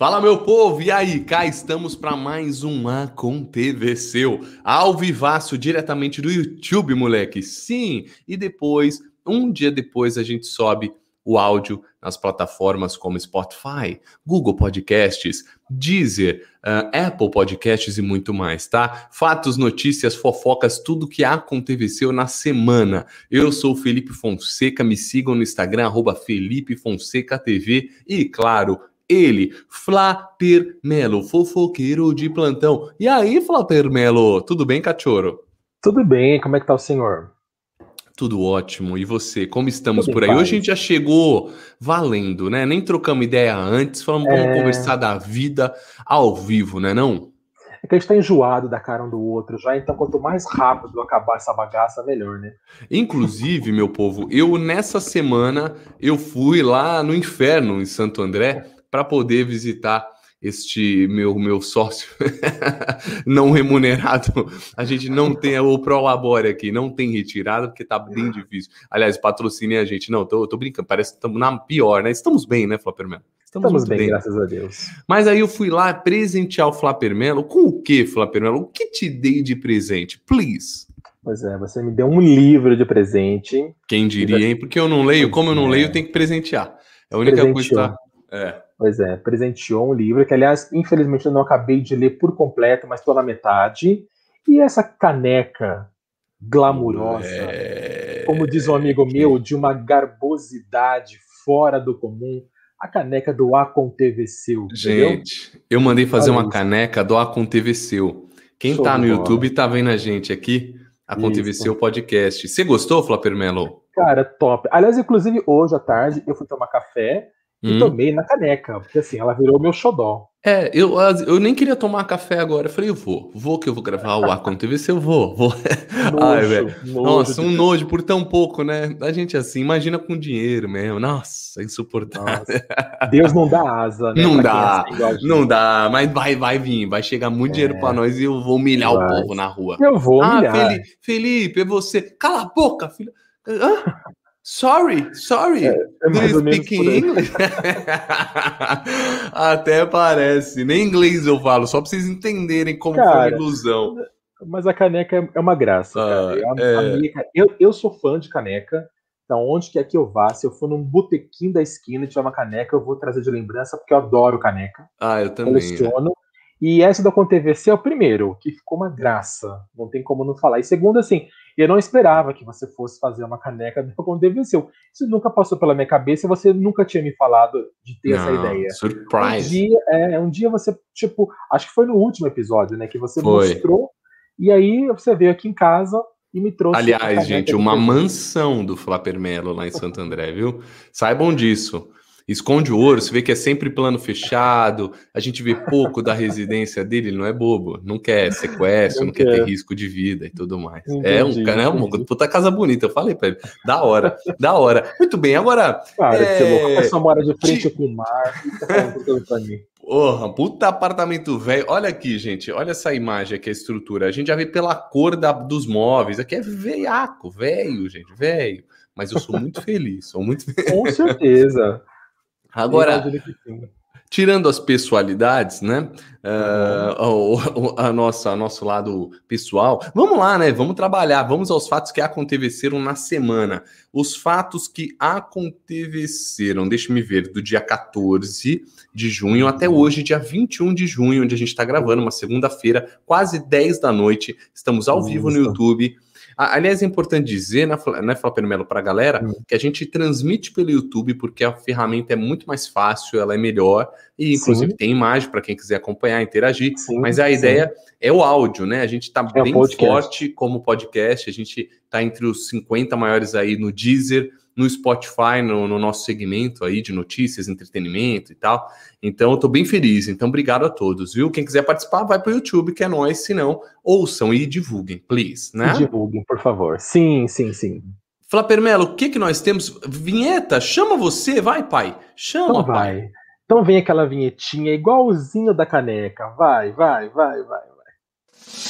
Fala, meu povo! E aí, cá estamos para mais um Aconteceu. Ao vivaço, diretamente do YouTube, moleque. Sim! E depois, um dia depois, a gente sobe o áudio nas plataformas como Spotify, Google Podcasts, Deezer, uh, Apple Podcasts e muito mais, tá? Fatos, notícias, fofocas, tudo que aconteceu na semana. Eu sou Felipe Fonseca, me sigam no Instagram, arroba Felipe Fonseca TV e, claro, ele, Flaper Melo, fofoqueiro de plantão. E aí, Flaper Melo, tudo bem, cachorro? Tudo bem, como é que tá o senhor? Tudo ótimo. E você, como estamos Tudo por aí? Hoje a gente já chegou valendo, né? Nem trocamos ideia antes, falamos, é... vamos conversar da vida ao vivo, né não? É que a gente tá enjoado da cara um do outro já, então quanto mais rápido acabar essa bagaça, melhor, né? Inclusive, meu povo, eu nessa semana eu fui lá no inferno em Santo André para poder visitar este meu meu sócio não remunerado, a gente não tem o Prolabore aqui, não tem retirada, porque tá bem difícil. Aliás, patrocinem a gente. Não, tô, tô brincando, parece que estamos na pior, né? Estamos bem, né, Flapermelo? Estamos, Estamos bem, bem, graças a Deus. Mas aí eu fui lá presentear o Flapermelo. Com o que, Flapermelo? O que te dei de presente? Please. Pois é, você me deu um livro de presente. Quem diria, hein? Porque eu não leio, como eu não leio, eu tenho que presentear. É a única Presenteou. coisa que tá. É. Pois é, presenteou um livro que, aliás, infelizmente eu não acabei de ler por completo, mas estou na metade. E essa caneca glamurosa, é... como diz um amigo meu, de uma garbosidade fora do comum, a caneca do Aconteceu. Gente, eu mandei fazer Olha uma isso. caneca do Aconteceu. Quem Show tá no YouTube tá vendo a gente aqui, Aconteceu Podcast. Você gostou, Flapper Melo? Cara, top. Aliás, inclusive, hoje à tarde eu fui tomar café e hum. tomei na caneca, porque assim, ela virou meu xodó. É, eu, eu nem queria tomar café agora. Eu falei, eu vou, vou que eu vou gravar o Ar com TV, se eu vou, vou. Nojo, Ai, velho. Nossa, um nojo por tão pouco, né? A gente assim, imagina com dinheiro mesmo. Nossa, insuportável. Nossa. Deus não dá asa, né? Não dá, assim, não dá, mas vai, vai vir, vai chegar muito é. dinheiro para nós e eu vou humilhar vai. o povo na rua. Eu vou ah, humilhar. Ah, Felipe, Felipe, é você. Cala a boca, filho. Hã? Sorry, sorry. É, é speak English? Até parece. Nem inglês eu falo, só pra vocês entenderem como cara, foi a ilusão. Mas a caneca é uma graça, ah, é... minha, eu, eu sou fã de caneca. Então, onde quer que eu vá, se eu for num botequim da esquina e tiver uma caneca, eu vou trazer de lembrança, porque eu adoro caneca. Ah, eu também. Coleciono. E essa da ConTVC é o primeiro, que ficou uma graça. Não tem como não falar. E segundo, assim, eu não esperava que você fosse fazer uma caneca do ConTVC. Isso nunca passou pela minha cabeça você nunca tinha me falado de ter não, essa ideia. Surprise. Um dia, é, um dia você, tipo, acho que foi no último episódio, né? Que você foi. mostrou. E aí você veio aqui em casa e me trouxe. Aliás, gente, uma mansão do Flapper Melo lá em Santo André, viu? Saibam disso esconde o ouro, você vê que é sempre plano fechado, a gente vê pouco da residência dele, ele não é bobo, não quer sequestro, não, não quer ter risco de vida e tudo mais. Entendi, é um cara, é uma puta casa bonita, eu falei pra ele, da hora, da hora. Muito bem, agora. Cara, é... você louco, essa mora de frente com o mar, tá falando pra mim. Porra, puta apartamento velho. Olha aqui, gente. Olha essa imagem aqui, a estrutura. A gente já vê pela cor da, dos móveis. Aqui é veiaco, velho, gente, velho. Mas eu sou muito feliz, sou muito feliz. Com certeza. Agora, tirando as pessoalidades, né? Uhum. Uh, a nossa, nosso lado pessoal. Vamos lá, né? Vamos trabalhar. Vamos aos fatos que aconteceram na semana. Os fatos que aconteceram, deixa-me ver, do dia 14 de junho até uhum. hoje, dia 21 de junho, onde a gente está gravando, uma segunda-feira, quase 10 da noite. Estamos ao vivo no YouTube. Aliás, é importante dizer, né, né Flávio Melo, para a galera, hum. que a gente transmite pelo YouTube porque a ferramenta é muito mais fácil, ela é melhor e, inclusive, sim. tem imagem para quem quiser acompanhar, interagir. Sim, mas a sim. ideia é o áudio, né? A gente está é bem forte como podcast, a gente está entre os 50 maiores aí no Deezer, no Spotify, no, no, nosso segmento aí de notícias, entretenimento e tal. Então, eu tô bem feliz. Então, obrigado a todos, viu? Quem quiser participar, vai para o YouTube, que é nós. Se não, ouçam e divulguem, please, né? divulguem, por favor. Sim, sim, sim. Flapermelo, o que que nós temos? Vinheta, chama você, vai, pai. Chama, então vai. pai. Então vem aquela vinhetinha igualzinho da caneca. Vai, vai, vai, vai, vai.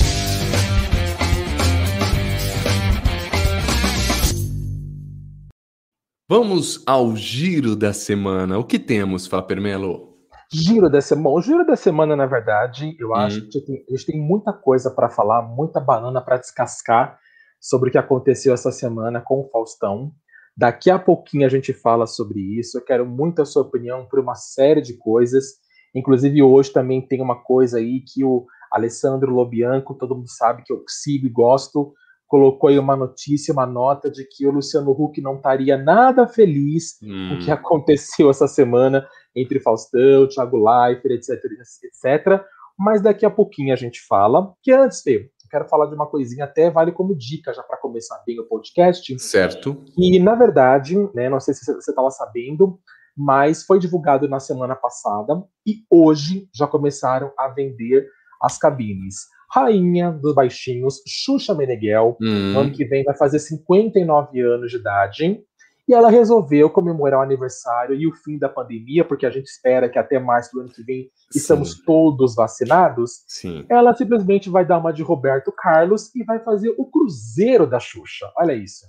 Vamos ao giro da semana. O que temos, Flapermelo? Giro da semana. O giro da semana, na verdade, eu acho hum. que a gente tem muita coisa para falar, muita banana para descascar sobre o que aconteceu essa semana com o Faustão. Daqui a pouquinho a gente fala sobre isso. Eu quero muito a sua opinião por uma série de coisas. Inclusive, hoje também tem uma coisa aí que o Alessandro Lobianco, todo mundo sabe que eu sigo e gosto, colocou aí uma notícia, uma nota de que o Luciano Huck não estaria nada feliz hum. com o que hum. aconteceu essa semana entre Faustão, Thiago Leifert, etc, etc. Mas daqui a pouquinho a gente fala. Que antes, Fê, quero falar de uma coisinha, até vale como dica já para começar bem o podcast. Certo. E, na verdade, né, não sei se você estava sabendo, mas foi divulgado na semana passada e hoje já começaram a vender as cabines. Rainha dos Baixinhos, Xuxa Meneghel, hum. ano que vem vai fazer 59 anos de idade. E ela resolveu comemorar o aniversário e o fim da pandemia, porque a gente espera que até março do ano que vem estamos Sim. todos vacinados. Sim. Ela simplesmente vai dar uma de Roberto Carlos e vai fazer o Cruzeiro da Xuxa. Olha isso.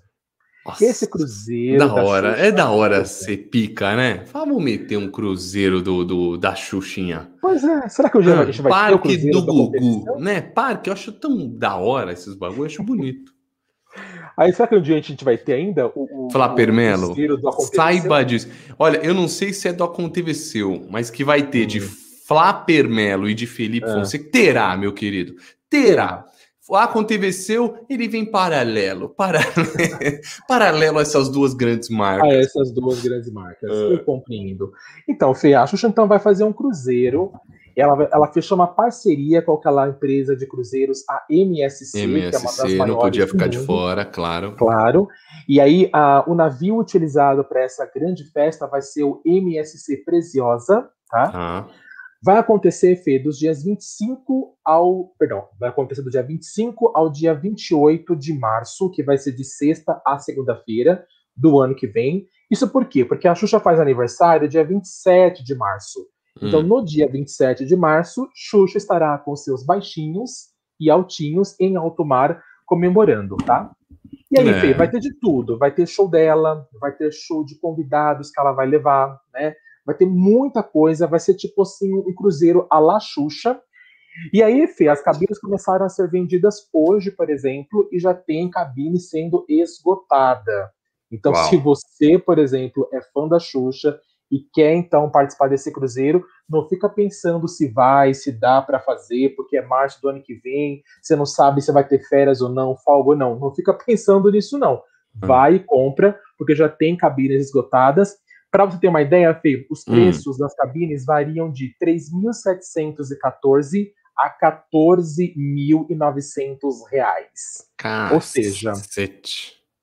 Nossa, Esse cruzeiro. Da hora, Xuxa, é da hora ser pica, né? Vamos meter um cruzeiro do, do, da Xuxinha. Pois é, será que dia ah, a gente vai Parque ter o do Gugu, né? Parque, eu acho tão da hora esses bagulhos, eu acho bonito. Aí será que um dia a gente vai ter ainda o. o Flapper Melo, saiba disso. Olha, eu não sei se é do Aconteceu, mas que vai ter hum. de Flapper Melo e de Felipe é. Fonseca. Terá, meu querido. Terá. Aconteceu, ele vem paralelo, paralelo, paralelo a essas duas grandes marcas. A essas duas grandes marcas, uh. eu compreendo. Então, Fê, a Xuxa então vai fazer um cruzeiro ela, ela fechou uma parceria com aquela empresa de cruzeiros, a MSC, MSC que é uma das maiores não podia ficar de fora, claro. Claro. E aí, a, o navio utilizado para essa grande festa vai ser o MSC Preciosa, tá? Ah. Vai acontecer, Fê, dos dias 25 ao. Perdão, vai acontecer do dia 25 ao dia 28 de março, que vai ser de sexta a segunda-feira do ano que vem. Isso por quê? Porque a Xuxa faz aniversário dia 27 de março. Então, hum. no dia 27 de março, Xuxa estará com seus baixinhos e altinhos em alto mar comemorando, tá? E aí, é. Fê, vai ter de tudo. Vai ter show dela, vai ter show de convidados que ela vai levar, né? Vai ter muita coisa, vai ser tipo assim, um cruzeiro à la Xuxa. E aí, Fê, as cabines começaram a ser vendidas hoje, por exemplo, e já tem cabine sendo esgotada. Então, Uau. se você, por exemplo, é fã da Xuxa e quer então participar desse cruzeiro, não fica pensando se vai, se dá para fazer, porque é março do ano que vem, você não sabe se vai ter férias ou não, folga ou não. Não fica pensando nisso, não. Hum. Vai e compra, porque já tem cabines esgotadas. Para você ter uma ideia, Fê, os hum. preços hum. das cabines variam de 3.714 a 14.900 reais. Ou seja,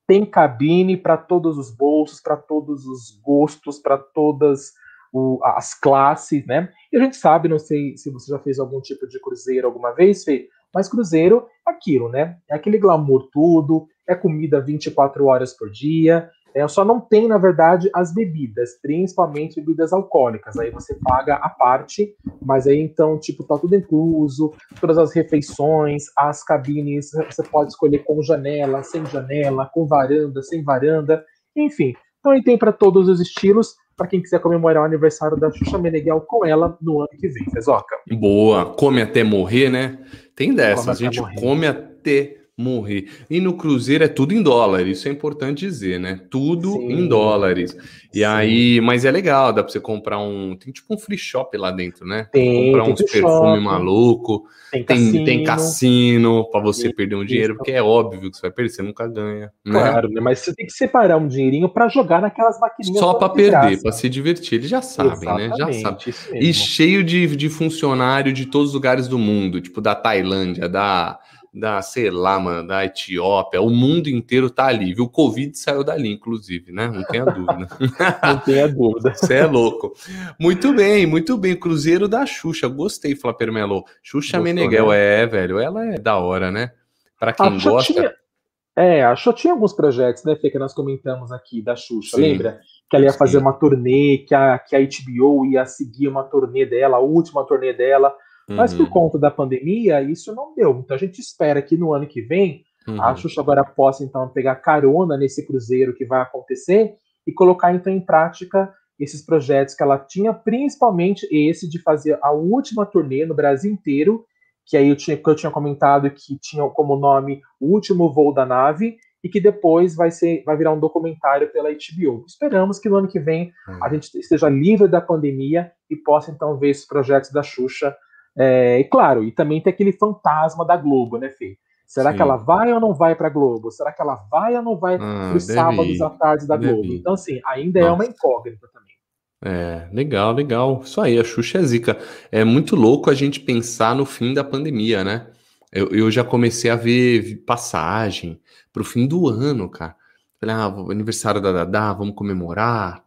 tem cabine para todos os bolsos, para todos os gostos, para todas o, as classes, né? E a gente sabe, não sei se você já fez algum tipo de cruzeiro alguma vez, Fê, mas cruzeiro é aquilo, né? É aquele glamour tudo, é comida 24 horas por dia, é, só não tem, na verdade, as bebidas, principalmente bebidas alcoólicas. Aí você paga a parte, mas aí então, tipo, tá tudo incluso, todas as refeições, as cabines, você pode escolher com janela, sem janela, com varanda, sem varanda, enfim. Então aí tem para todos os estilos, para quem quiser comemorar o aniversário da Xuxa Meneghel com ela no ano que vem, Fezoca. Boa, come até morrer, né? Tem dessa, a gente morrer. come até morrer. E no Cruzeiro é tudo em dólar, isso é importante dizer, né? Tudo Sim. em dólares. E Sim. aí, mas é legal, dá pra você comprar um. Tem tipo um free shop lá dentro, né? Tem. Comprar uns perfume maluco. Tem cassino, tem, tem cassino pra você perder um dinheiro, porque é óbvio que você vai perder, você nunca ganha. Né? Claro, né? mas você tem que separar um dinheirinho para jogar naquelas maquininhas. Só para perder, para se divertir. Eles já sabem, Exatamente, né? Já sabem. E cheio de, de funcionário de todos os lugares do mundo, tipo da Tailândia, da da, sei lá, mano, da Etiópia, o mundo inteiro tá ali, viu? O Covid saiu dali, inclusive, né? Não tenha dúvida. Não tenha dúvida. Você é louco. Muito bem, muito bem. Cruzeiro da Xuxa, gostei, Flapper Melo. Xuxa Gostou, Meneghel, né? é, velho, ela é da hora, né? Para quem a gosta. Tinha... É, a Xuxa tinha alguns projetos, né, Fê, que nós comentamos aqui da Xuxa, Sim. lembra? Que ela ia fazer Sim. uma turnê, que a, que a HBO ia seguir uma turnê dela, a última turnê dela. Mas por uhum. conta da pandemia, isso não deu. Então a gente espera que no ano que vem uhum. a Xuxa agora possa então pegar carona nesse cruzeiro que vai acontecer e colocar então em prática esses projetos que ela tinha, principalmente esse de fazer a última turnê no Brasil inteiro, que aí eu tinha, que eu tinha comentado que tinha como nome O Último Voo da Nave, e que depois vai ser vai virar um documentário pela HBO. Esperamos que no ano que vem a gente esteja livre da pandemia e possa então ver esses projetos da Xuxa. É, e claro, e também tem aquele fantasma da Globo, né, Fê? Será Sim. que ela vai ou não vai para Globo? Será que ela vai ou não vai ah, para os sábados à tarde da Globo? Ir. Então, assim, ainda Nossa. é uma incógnita também. É, legal, legal. Isso aí, a Xuxa é zica. É muito louco a gente pensar no fim da pandemia, né? Eu, eu já comecei a ver passagem para o fim do ano, cara. Falei, ah, aniversário da Dadá, vamos comemorar.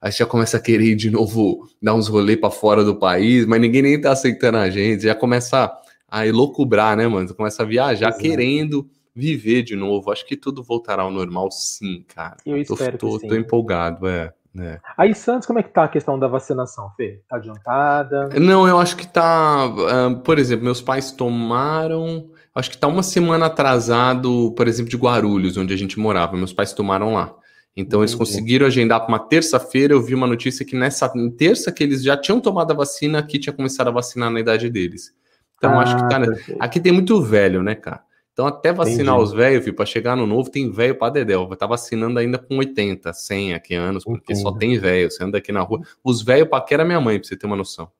Aí já começa a querer de novo dar uns rolês para fora do país, mas ninguém nem tá aceitando a gente. Já começa a elocubrar, né, mano? Você começa a viajar Exato. querendo viver de novo. Acho que tudo voltará ao normal, sim, cara. Eu tô, espero tô, sim. tô empolgado, é. É. Aí, Santos, como é que tá a questão da vacinação, Fê? Tá adiantada? Não, eu acho que tá. Uh, por exemplo, meus pais tomaram. Acho que tá uma semana atrasado, por exemplo, de Guarulhos, onde a gente morava. Meus pais tomaram lá. Então, eles conseguiram agendar para uma terça-feira. Eu vi uma notícia que nessa terça que eles já tinham tomado a vacina, aqui tinha começado a vacinar na idade deles. Então, ah, acho que tá. Perfeito. Aqui tem muito velho, né, cara? Então, até vacinar Entendi. os velhos, para chegar no novo, tem velho para dedéu. Tá vacinando ainda com 80, 100 aqui anos, porque Entendi. só tem velho. Você anda aqui na rua. Os velhos paquera minha mãe, para você ter uma noção.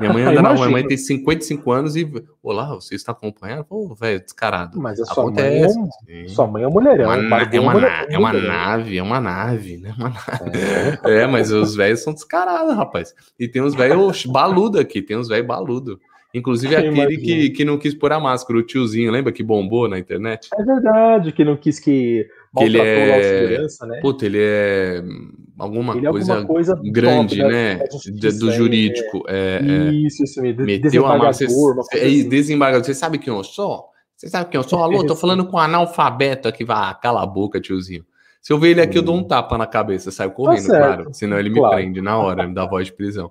Minha mãe anda na rua, minha mãe tem 55 anos e. Olá, você está acompanhando? Ô, velho, descarado. Mas a sua Acontece. mãe é, sua mãe é mulherão. Uma, é, uma, é uma nave, é uma nave, né? Uma nave. É. é, mas os velhos são descarados, rapaz. E tem uns velhos baludo aqui, tem uns velhos baludo. Inclusive aquele que, que não quis pôr a máscara, o tiozinho, lembra que bombou na internet? É verdade, que não quis que, que ele é segurança, né? Puta, ele é alguma, ele é coisa, alguma coisa, grande, top, né? né? do jurídico. É, é, isso, isso mesmo. Meteu a mão. É, assim. desembargador. Você sabe quem eu sou? Você sabe quem eu sou? Alô, tô falando com um analfabeto aqui. Vai, cala a boca, tiozinho. Se eu ver ele aqui, eu dou um tapa na cabeça, saio correndo, tá claro. Senão ele me claro. prende na hora, me dá voz de prisão.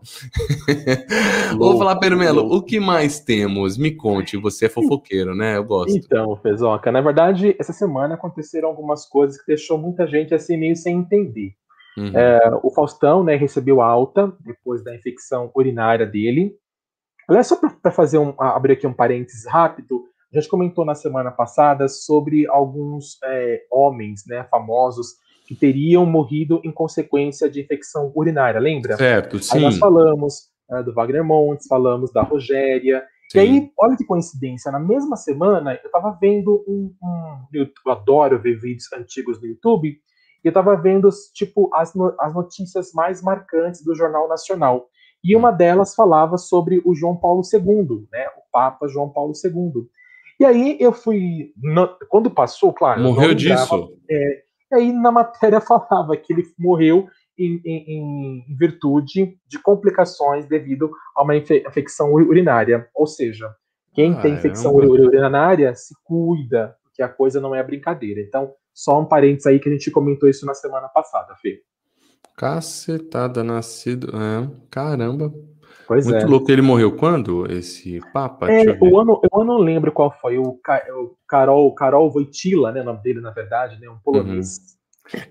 Vou falar, Permelo, o que mais temos? Me conte, você é fofoqueiro, né? Eu gosto. Então, Fezoca, na verdade, essa semana aconteceram algumas coisas que deixou muita gente assim meio sem entender. Uhum. É, o Faustão, né, recebeu alta depois da infecção urinária dele. Aliás, só para fazer um, abrir aqui um parênteses rápido, a gente comentou na semana passada sobre alguns é, homens, né, famosos, que teriam morrido em consequência de infecção urinária, lembra? Certo, sim. Aí nós falamos é, do Wagner Montes, falamos da Rogéria. Sim. E aí, olha que coincidência, na mesma semana eu estava vendo um, um, Eu adoro ver vídeos antigos no YouTube, e eu estava vendo, tipo, as, as notícias mais marcantes do Jornal Nacional. E uma delas falava sobre o João Paulo II, né, o Papa João Paulo II. E aí eu fui. No, quando passou, claro. Morreu disso? É, e aí na matéria falava que ele morreu em, em, em virtude de complicações devido a uma infecção urinária. Ou seja, quem ah, tem infecção urinária se cuida, porque a coisa não é brincadeira. Então, só um parênteses aí que a gente comentou isso na semana passada, Fê. Cacetada, nascido. É, caramba, Pois Muito é. louco. Ele morreu quando, esse Papa? É, o ano, eu não lembro qual foi. O, o Carol, Carol Wojtyla, né? O nome dele, na verdade, né? Um polonês. Uhum.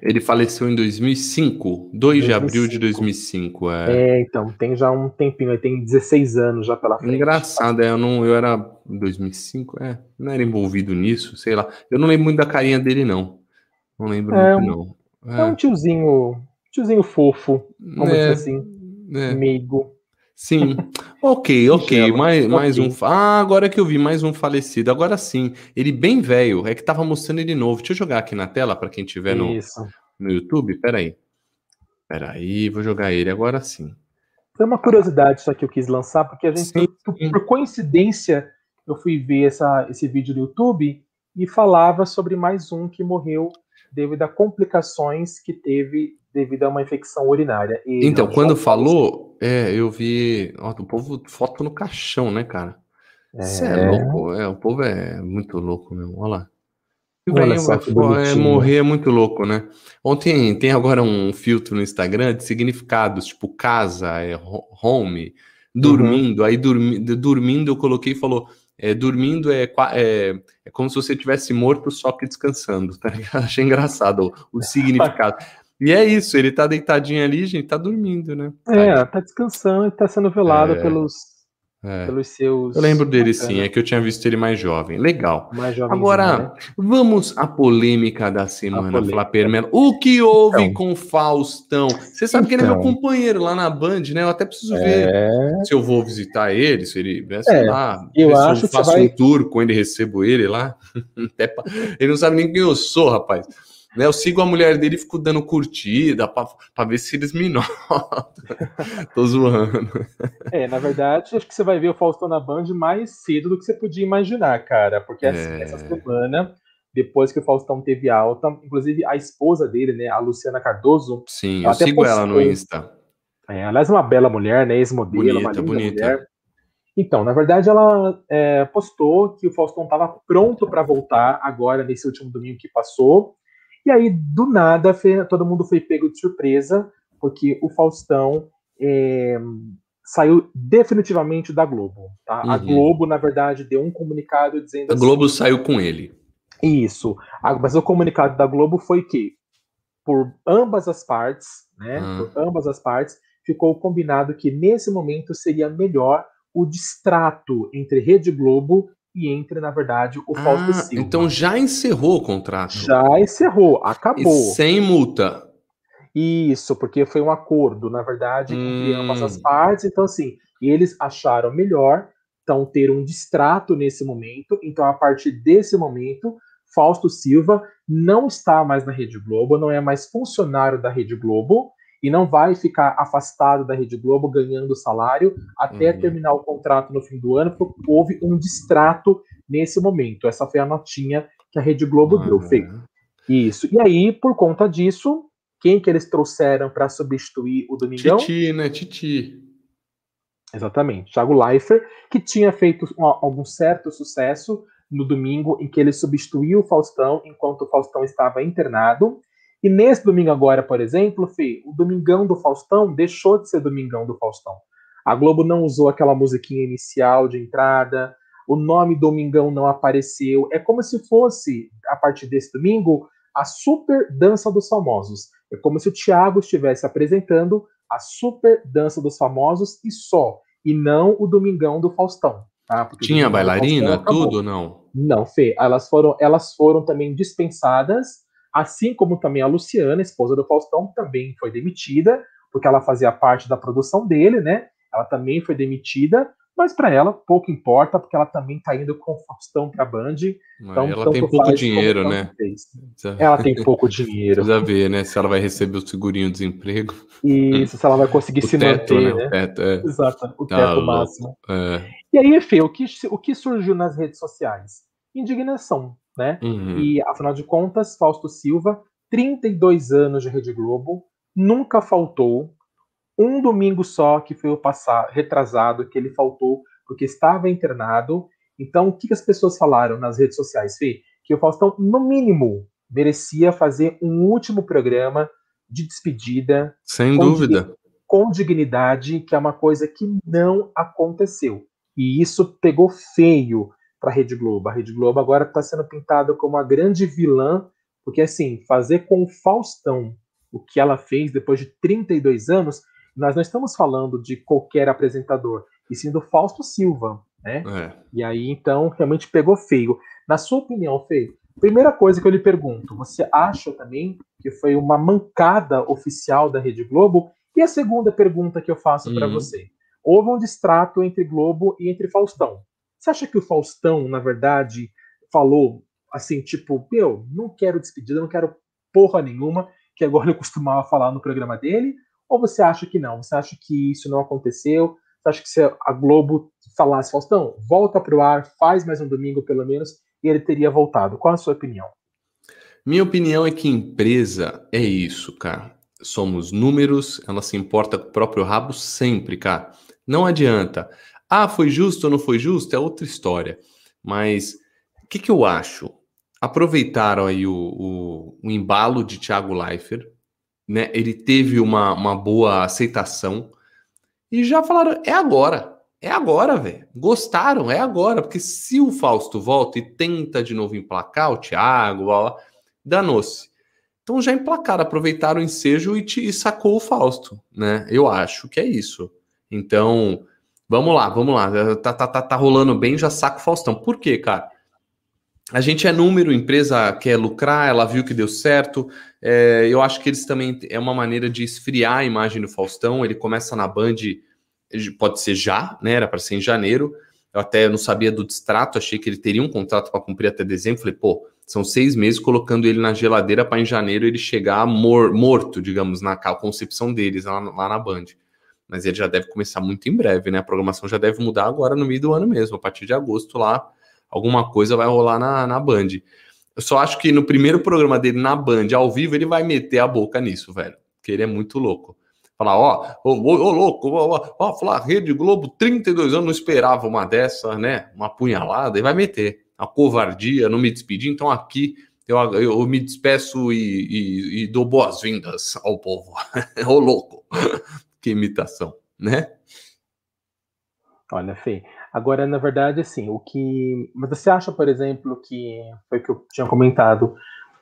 Ele faleceu em 2005, 2 2005. de abril de 2005. É. é, então, tem já um tempinho, tem 16 anos já pela frente. Engraçado, é, eu, não, eu era 2005, é, não era envolvido nisso, sei lá. Eu não lembro muito da carinha dele, não. Não lembro é, muito, não. É. é um tiozinho, tiozinho fofo, vamos é, dizer assim, é. Sim. Ok, ok. mais, mais um. Ah, agora que eu vi mais um falecido. Agora sim. Ele bem velho. É que tava mostrando ele novo. Deixa eu jogar aqui na tela para quem tiver no, no YouTube. Peraí. Peraí, vou jogar ele agora sim. Foi uma curiosidade só que eu quis lançar, porque a gente, por, por coincidência, eu fui ver essa, esse vídeo no YouTube e falava sobre mais um que morreu devido a complicações que teve devido a uma infecção urinária. E então, quando falou, é, eu vi. Ó, o povo foto no caixão, né, cara? Você é. é louco, é, o povo é muito louco mesmo. Olha lá. é, morrer é muito louco, né? Ontem tem agora um filtro no Instagram de significados, tipo casa, é home, dormindo. Uhum. Aí dormi, dormindo eu coloquei e falou: é, dormindo é, é, é, como se você tivesse morto só que descansando, tá ligado? Achei engraçado o, o significado. E é isso, ele tá deitadinho ali, gente, tá dormindo, né? É, tá descansando e tá sendo velado é. pelos é. Pelos seus. Eu lembro dele bacana. sim, é que eu tinha visto ele mais jovem. Legal. Mais Agora, né? vamos à polêmica da semana, Flaper Melo. O que houve então, com Faustão? Você sabe então, que ele é meu então. companheiro lá na Band, né? Eu até preciso é... ver se eu vou visitar ele, se ele. Né, sei é, lá. Eu acho eu faço vai... um tour quando recebo ele lá. ele não sabe nem quem eu sou, rapaz. Né, eu sigo a mulher dele e fico dando curtida para ver se eles me notam. Tô zoando. É, na verdade, acho que você vai ver o Faustão na Band mais cedo do que você podia imaginar, cara. Porque é... essa semana, depois que o Faustão teve alta, inclusive a esposa dele, né, a Luciana Cardoso. Sim, eu sigo postou, ela no Insta. É, aliás, uma bela mulher, né? Ex-modelo, uma linda bonita. mulher. Então, na verdade, ela é, postou que o Faustão estava pronto para voltar agora nesse último domingo que passou. E aí, do nada, todo mundo foi pego de surpresa, porque o Faustão é, saiu definitivamente da Globo. Tá? Uhum. A Globo, na verdade, deu um comunicado dizendo. A assim, Globo saiu com ele. Isso. Mas o comunicado da Globo foi que, por ambas as partes, né? Uhum. Por ambas as partes, ficou combinado que nesse momento seria melhor o distrato entre Rede Globo e entre, na verdade, o Fausto ah, Silva. Então já encerrou o contrato. Já encerrou, acabou. E sem multa. Isso, porque foi um acordo, na verdade, hum. entre ambas as partes. Então, assim, eles acharam melhor então ter um distrato nesse momento. Então, a partir desse momento, Fausto Silva não está mais na Rede Globo, não é mais funcionário da Rede Globo e não vai ficar afastado da Rede Globo ganhando salário até uhum. terminar o contrato no fim do ano, porque houve um distrato nesse momento. Essa foi a notinha que a Rede Globo uhum. deu, Fê. Isso. E aí, por conta disso, quem que eles trouxeram para substituir o Domingão? Titi, né? Titi. Exatamente. Thiago Leifert, que tinha feito algum certo sucesso no domingo em que ele substituiu o Faustão enquanto o Faustão estava internado. E nesse domingo agora, por exemplo, Fê, o Domingão do Faustão deixou de ser Domingão do Faustão. A Globo não usou aquela musiquinha inicial de entrada, o nome Domingão não apareceu. É como se fosse, a partir desse domingo, a super dança dos famosos. É como se o Thiago estivesse apresentando a super dança dos famosos e só, e não o Domingão do Faustão. Tá? Tinha bailarina, tudo não? Não, Fê. Elas foram, elas foram também dispensadas Assim como também a Luciana, esposa do Faustão, também foi demitida, porque ela fazia parte da produção dele, né? Ela também foi demitida, mas para ela pouco importa, porque ela também está indo com o Faustão para a Band. Então, ela tem pouco dinheiro, né? Ela tem pouco dinheiro. Precisa ver, né? Se ela vai receber o segurinho de desemprego. Isso, se ela vai conseguir o se teto, manter, né? né? O teto, é. Exato, o tá teto máximo. É. E aí, Fê, o que, o que surgiu nas redes sociais? Indignação né? Uhum. E, afinal de contas, Fausto Silva, 32 anos de Rede Globo, nunca faltou. Um domingo só, que foi o passado, retrasado, que ele faltou porque estava internado. Então, o que, as pessoas falaram nas redes sociais, Fê? Que o Faustão, no mínimo, merecia fazer um último programa de despedida. Sem dúvida. com dignidade, que é uma coisa que não aconteceu. E isso pegou feio para a Rede Globo. A Rede Globo agora está sendo pintada como a grande vilã, porque assim, fazer com o Faustão o que ela fez depois de 32 anos, nós não estamos falando de qualquer apresentador, e sim do Fausto Silva, né? É. E aí então realmente pegou feio. Na sua opinião, Fê, primeira coisa que eu lhe pergunto, você acha também que foi uma mancada oficial da Rede Globo? E a segunda pergunta que eu faço uhum. para você, houve um distrato entre Globo e entre Faustão. Você acha que o Faustão, na verdade, falou assim, tipo, meu, não quero despedida, não quero porra nenhuma, que agora ele costumava falar no programa dele? Ou você acha que não? Você acha que isso não aconteceu? Você acha que se a Globo falasse, Faustão, volta pro ar, faz mais um domingo pelo menos, e ele teria voltado? Qual a sua opinião? Minha opinião é que empresa é isso, cara. Somos números, ela se importa com o próprio rabo sempre, cara. Não adianta. Ah, foi justo ou não foi justo? É outra história. Mas o que, que eu acho? Aproveitaram aí o, o, o embalo de Thiago Leifert, né? Ele teve uma, uma boa aceitação e já falaram: é agora. É agora, velho. Gostaram, é agora. Porque se o Fausto volta e tenta de novo emplacar o Thiago, danou-se. Então já emplacaram, aproveitaram o ensejo e, te, e sacou o Fausto, né? Eu acho que é isso. Então, vamos lá, vamos lá. Tá, tá, tá, tá rolando bem, já saca o Faustão. Por quê, cara? A gente é número, empresa quer lucrar, ela viu que deu certo. É, eu acho que eles também é uma maneira de esfriar a imagem do Faustão. Ele começa na Band, pode ser já, né? Era para ser em janeiro. Eu até não sabia do distrato, achei que ele teria um contrato para cumprir até dezembro. Falei, pô, são seis meses colocando ele na geladeira para em janeiro ele chegar mor morto, digamos, na concepção deles lá, lá, na Band. Mas ele já deve começar muito em breve, né? A programação já deve mudar agora no meio do ano mesmo. A partir de agosto lá, alguma coisa vai rolar na, na Band. Eu só acho que no primeiro programa dele na Band, ao vivo, ele vai meter a boca nisso, velho. Porque ele é muito louco. Falar, ó, ô, ô, louco, ó, ó, falar Rede Globo, 32 anos, não esperava uma dessa, né? Uma punhalada, e vai meter a covardia, não me despedir. Então aqui eu, eu, me despeço e, e, e dou boas-vindas ao povo. Ô louco, que imitação, né? Olha, Fê, agora na verdade, assim, o que. Mas você acha, por exemplo, que foi o que eu tinha comentado.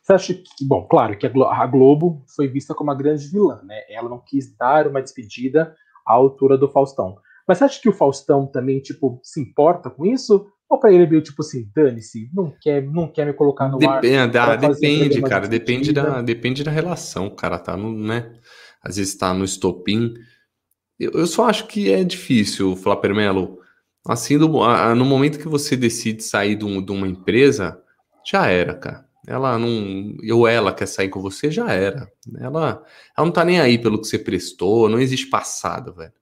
Você acha que, bom, claro que a Globo foi vista como uma grande vilã, né? Ela não quis dar uma despedida à altura do Faustão. Mas você acha que o Faustão também, tipo, se importa com isso? Ou pra ele é meio tipo assim, dane-se, não quer, não quer me colocar no depende, ar. Ah, depende, cara, depende da, depende da relação. Cara tá no, né? Às vezes tá no estopim. Eu, eu só acho que é difícil, Flapper Melo. Assim, do, a, no momento que você decide sair de, um, de uma empresa, já era, cara. Ela não. Ou ela quer sair com você, já era. Ela, ela não tá nem aí pelo que você prestou, não existe passado, velho.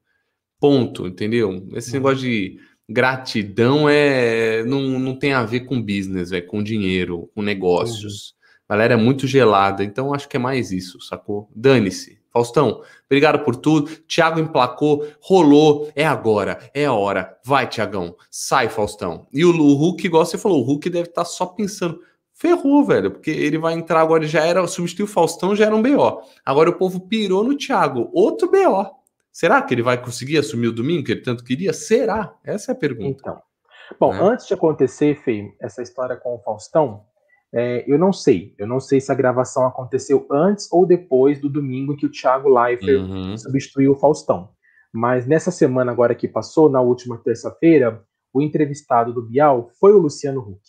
Ponto, entendeu? Esse uhum. negócio de gratidão é não, não tem a ver com business, é com dinheiro, com negócios. Uhum. A galera é muito gelada, então acho que é mais isso, sacou? Dane-se. Faustão, obrigado por tudo. Thiago emplacou, rolou, é agora, é a hora. Vai, Tiagão, sai, Faustão. E o, o Hulk, igual você falou, o Hulk deve estar tá só pensando, ferrou, velho, porque ele vai entrar agora, já era, substituir o Faustão, já era um BO. Agora o povo pirou no Thiago, outro BO. Será que ele vai conseguir assumir o domingo que ele tanto queria? Será? Essa é a pergunta. Então. Bom, né? antes de acontecer, Fê, essa história com o Faustão, é, eu não sei. Eu não sei se a gravação aconteceu antes ou depois do domingo que o Thiago Leifert uhum. substituiu o Faustão. Mas nessa semana agora que passou, na última terça-feira, o entrevistado do Bial foi o Luciano Huck.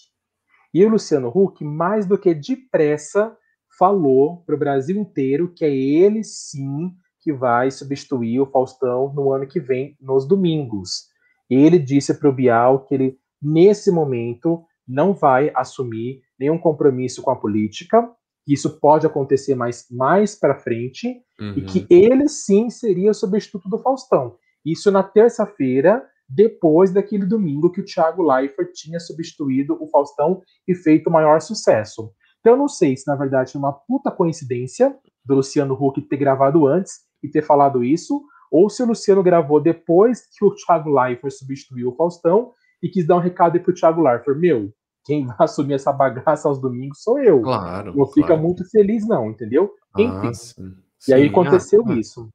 E o Luciano Huck, mais do que depressa, falou para o Brasil inteiro que é ele sim que vai substituir o Faustão no ano que vem, nos domingos. Ele disse para o Bial que ele, nesse momento, não vai assumir nenhum compromisso com a política, que isso pode acontecer mais, mais para frente, uhum. e que ele sim seria o substituto do Faustão. Isso na terça-feira, depois daquele domingo que o Thiago Leifert tinha substituído o Faustão e feito o maior sucesso. Então eu não sei se na verdade é uma puta coincidência do Luciano Huck ter gravado antes e ter falado isso, ou se o Luciano gravou depois que o Thiago Leifert substituiu o Faustão e quis dar um recado aí pro Thiago Leifert, meu, quem vai assumir essa bagaça aos domingos sou eu. Claro. Não fica claro. muito feliz não, entendeu? Ah, Enfim. Sim. E aí aconteceu ah, isso.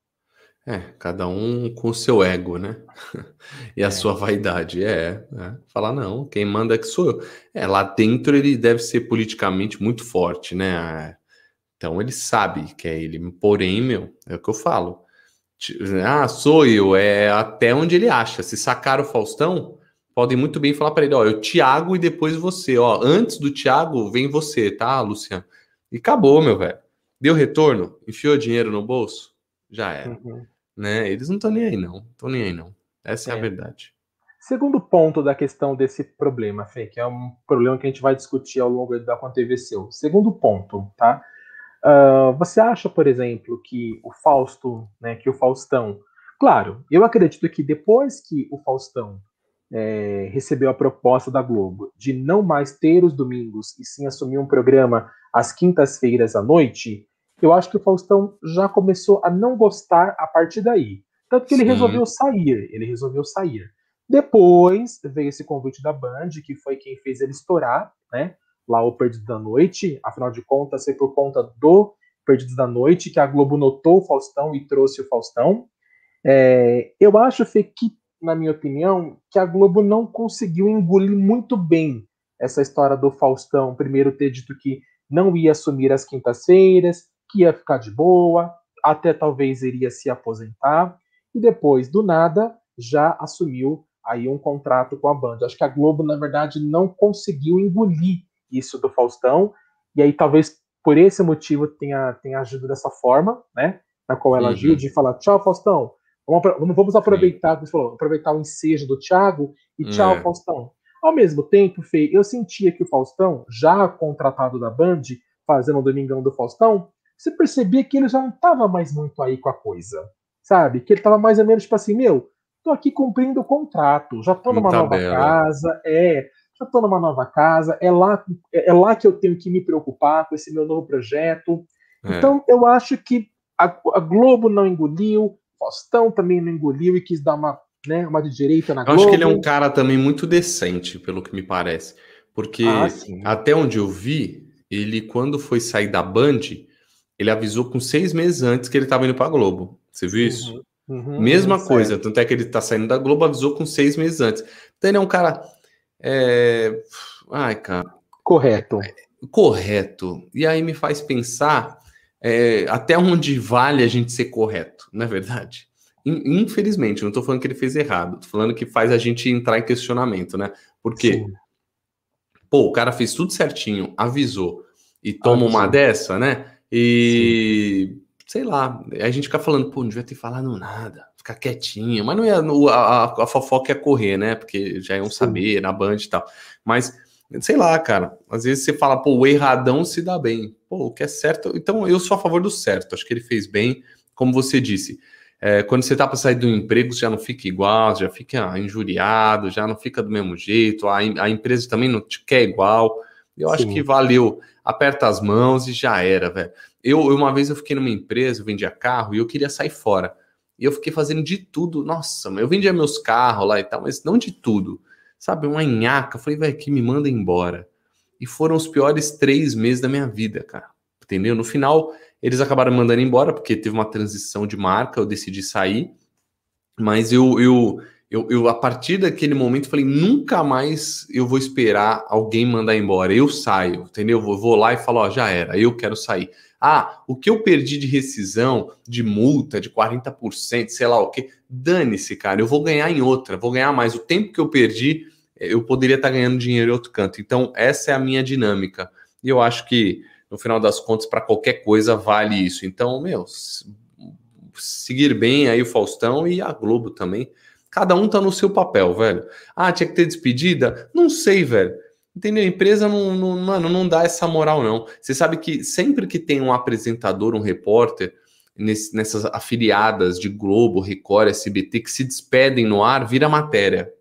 É, cada um com o seu ego, né? e a é. sua vaidade. É, é, falar não, quem manda é que sou eu. É, lá dentro ele deve ser politicamente muito forte, né? Então ele sabe que é ele. Porém, meu, é o que eu falo. Ah, sou eu. É até onde ele acha. Se sacar o Faustão, podem muito bem falar para ele: ó, eu Thiago e depois você. Ó, antes do Thiago vem você, tá, Luciano? E acabou, meu velho. Deu retorno? Enfiou dinheiro no bolso? Já era. Uhum. Né? Eles não estão nem aí, não. Estão nem aí, não. Essa é. é. a verdade. Segundo ponto da questão desse problema, Fê, que é um problema que a gente vai discutir ao longo da Aconteceu. Segundo ponto, tá? Uh, você acha, por exemplo, que o Fausto, né, que o Faustão, claro, eu acredito que depois que o Faustão é, recebeu a proposta da Globo de não mais ter os domingos e sim assumir um programa às quintas-feiras à noite, eu acho que o Faustão já começou a não gostar a partir daí. Tanto que ele sim. resolveu sair, ele resolveu sair. Depois veio esse convite da Band, que foi quem fez ele estourar, né? lá o Perdido da Noite, afinal de contas, foi por conta do Perdidos da Noite que a Globo notou o Faustão e trouxe o Faustão. É, eu acho, Fê, que, na minha opinião, que a Globo não conseguiu engolir muito bem essa história do Faustão. Primeiro ter dito que não ia assumir as quintas-feiras, que ia ficar de boa, até talvez iria se aposentar, e depois, do nada, já assumiu aí um contrato com a Band. Acho que a Globo, na verdade, não conseguiu engolir isso do Faustão, e aí talvez por esse motivo tenha, tenha agido dessa forma, né? Na qual ela uhum. agiu, de falar, tchau, Faustão, vamos, vamos aproveitar, como você falou, aproveitar o ensejo do Thiago e tchau, é. Faustão. Ao mesmo tempo, Fê, eu sentia que o Faustão, já contratado da Band, fazendo o Domingão do Faustão, você percebia que ele já não estava mais muito aí com a coisa, sabe? Que ele estava mais ou menos tipo assim, meu, tô aqui cumprindo o contrato, já tô numa nova casa, é, já tô numa nova casa, é lá, é lá que eu tenho que me preocupar com esse meu novo projeto. É. Então, eu acho que a, a Globo não engoliu, Faustão também não engoliu e quis dar uma né, uma de direita na eu Globo. acho que ele é um cara também muito decente, pelo que me parece. Porque ah, até onde eu vi, ele, quando foi sair da Band, ele avisou com seis meses antes que ele estava indo para a Globo. Você viu isso? Uhum, uhum, Mesma uhum, coisa, tanto é que ele está saindo da Globo, avisou com seis meses antes. Então ele é um cara. É... Ai, cara. Correto. É, correto. E aí me faz pensar é, até onde vale a gente ser correto, não é verdade? Infelizmente, não estou falando que ele fez errado, estou falando que faz a gente entrar em questionamento, né? Porque, Sim. pô, o cara fez tudo certinho, avisou, e toma uma dessa, né? E Sim. sei lá, a gente fica falando, pô, não devia ter falado nada, ficar quietinho, mas não ia, a, a fofoca ia correr, né? Porque já iam Sim. saber na Band e tal. Mas, sei lá, cara, às vezes você fala, pô, o erradão se dá bem, pô, o que é certo. Então eu sou a favor do certo, acho que ele fez bem, como você disse. É, quando você está para sair do emprego, você já não fica igual, já fica injuriado, já não fica do mesmo jeito, a, a empresa também não te quer igual. Eu Sim. acho que valeu, aperta as mãos e já era, velho. Eu, uma vez eu fiquei numa empresa, eu vendia carro e eu queria sair fora. E eu fiquei fazendo de tudo. Nossa, eu vendia meus carros lá e tal, mas não de tudo. Sabe, uma nhaca. Falei, velho, que me manda embora. E foram os piores três meses da minha vida, cara. Entendeu? No final, eles acabaram mandando embora, porque teve uma transição de marca, eu decidi sair. Mas eu, eu, eu, eu, a partir daquele momento, falei: nunca mais eu vou esperar alguém mandar embora. Eu saio, entendeu? Eu vou, lá e falo: ó, já era, eu quero sair. Ah, o que eu perdi de rescisão, de multa, de 40%, sei lá o que, dane-se, cara, eu vou ganhar em outra, vou ganhar mais. O tempo que eu perdi, eu poderia estar ganhando dinheiro em outro canto. Então, essa é a minha dinâmica. E eu acho que no final das contas, para qualquer coisa vale isso. Então, meu, seguir bem aí o Faustão e a Globo também. Cada um tá no seu papel, velho. Ah, tinha que ter despedida? Não sei, velho. Entendeu? A empresa não, não, mano, não dá essa moral, não. Você sabe que sempre que tem um apresentador, um repórter, nesse, nessas afiliadas de Globo, Record, SBT, que se despedem no ar, vira matéria.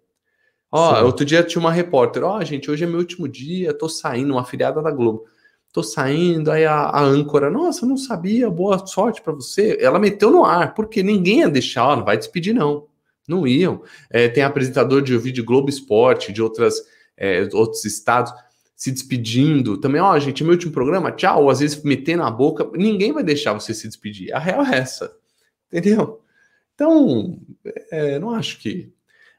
Ó, oh, outro dia tinha uma repórter, ó, oh, gente, hoje é meu último dia, tô saindo, uma afiliada da Globo tô saindo, aí a, a âncora, nossa, não sabia, boa sorte para você. Ela meteu no ar, porque ninguém ia deixar, ó, não vai despedir, não. Não iam. É, tem apresentador de vídeo Globo Esporte, de outras, é, outros estados, se despedindo. Também, ó, gente, meu último programa, tchau, às vezes metendo na boca, ninguém vai deixar você se despedir. A real é essa. Entendeu? Então, é, não acho que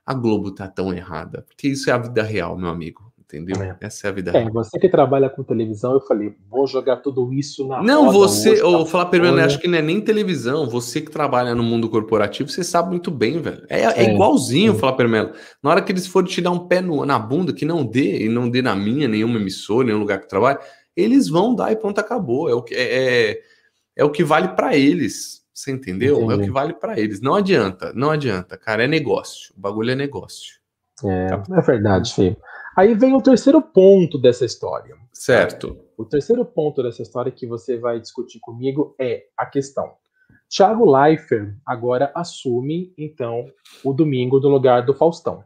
a Globo tá tão errada, porque isso é a vida real, meu amigo entendeu? É. Essa é a vida. É, você que trabalha com televisão, eu falei, vou jogar tudo isso na. Não, você, ou falar primeiro, né, acho que não é nem televisão, você que trabalha no mundo corporativo, você sabe muito bem, velho. É, é, é igualzinho, é. falar primeiro. Na hora que eles forem te dar um pé no, na bunda, que não dê, e não dê na minha, nenhuma emissora, nenhum lugar que eu trabalho, eles vão dar e pronto, acabou. É o que, é, é, é o que vale para eles. Você entendeu? Entendi. É o que vale para eles. Não adianta, não adianta, cara. É negócio. O bagulho é negócio. É, tá? é verdade, filho. Aí vem o terceiro ponto dessa história. Certo. O terceiro ponto dessa história que você vai discutir comigo é a questão. Thiago Leifert agora assume, então, o domingo no lugar do Faustão.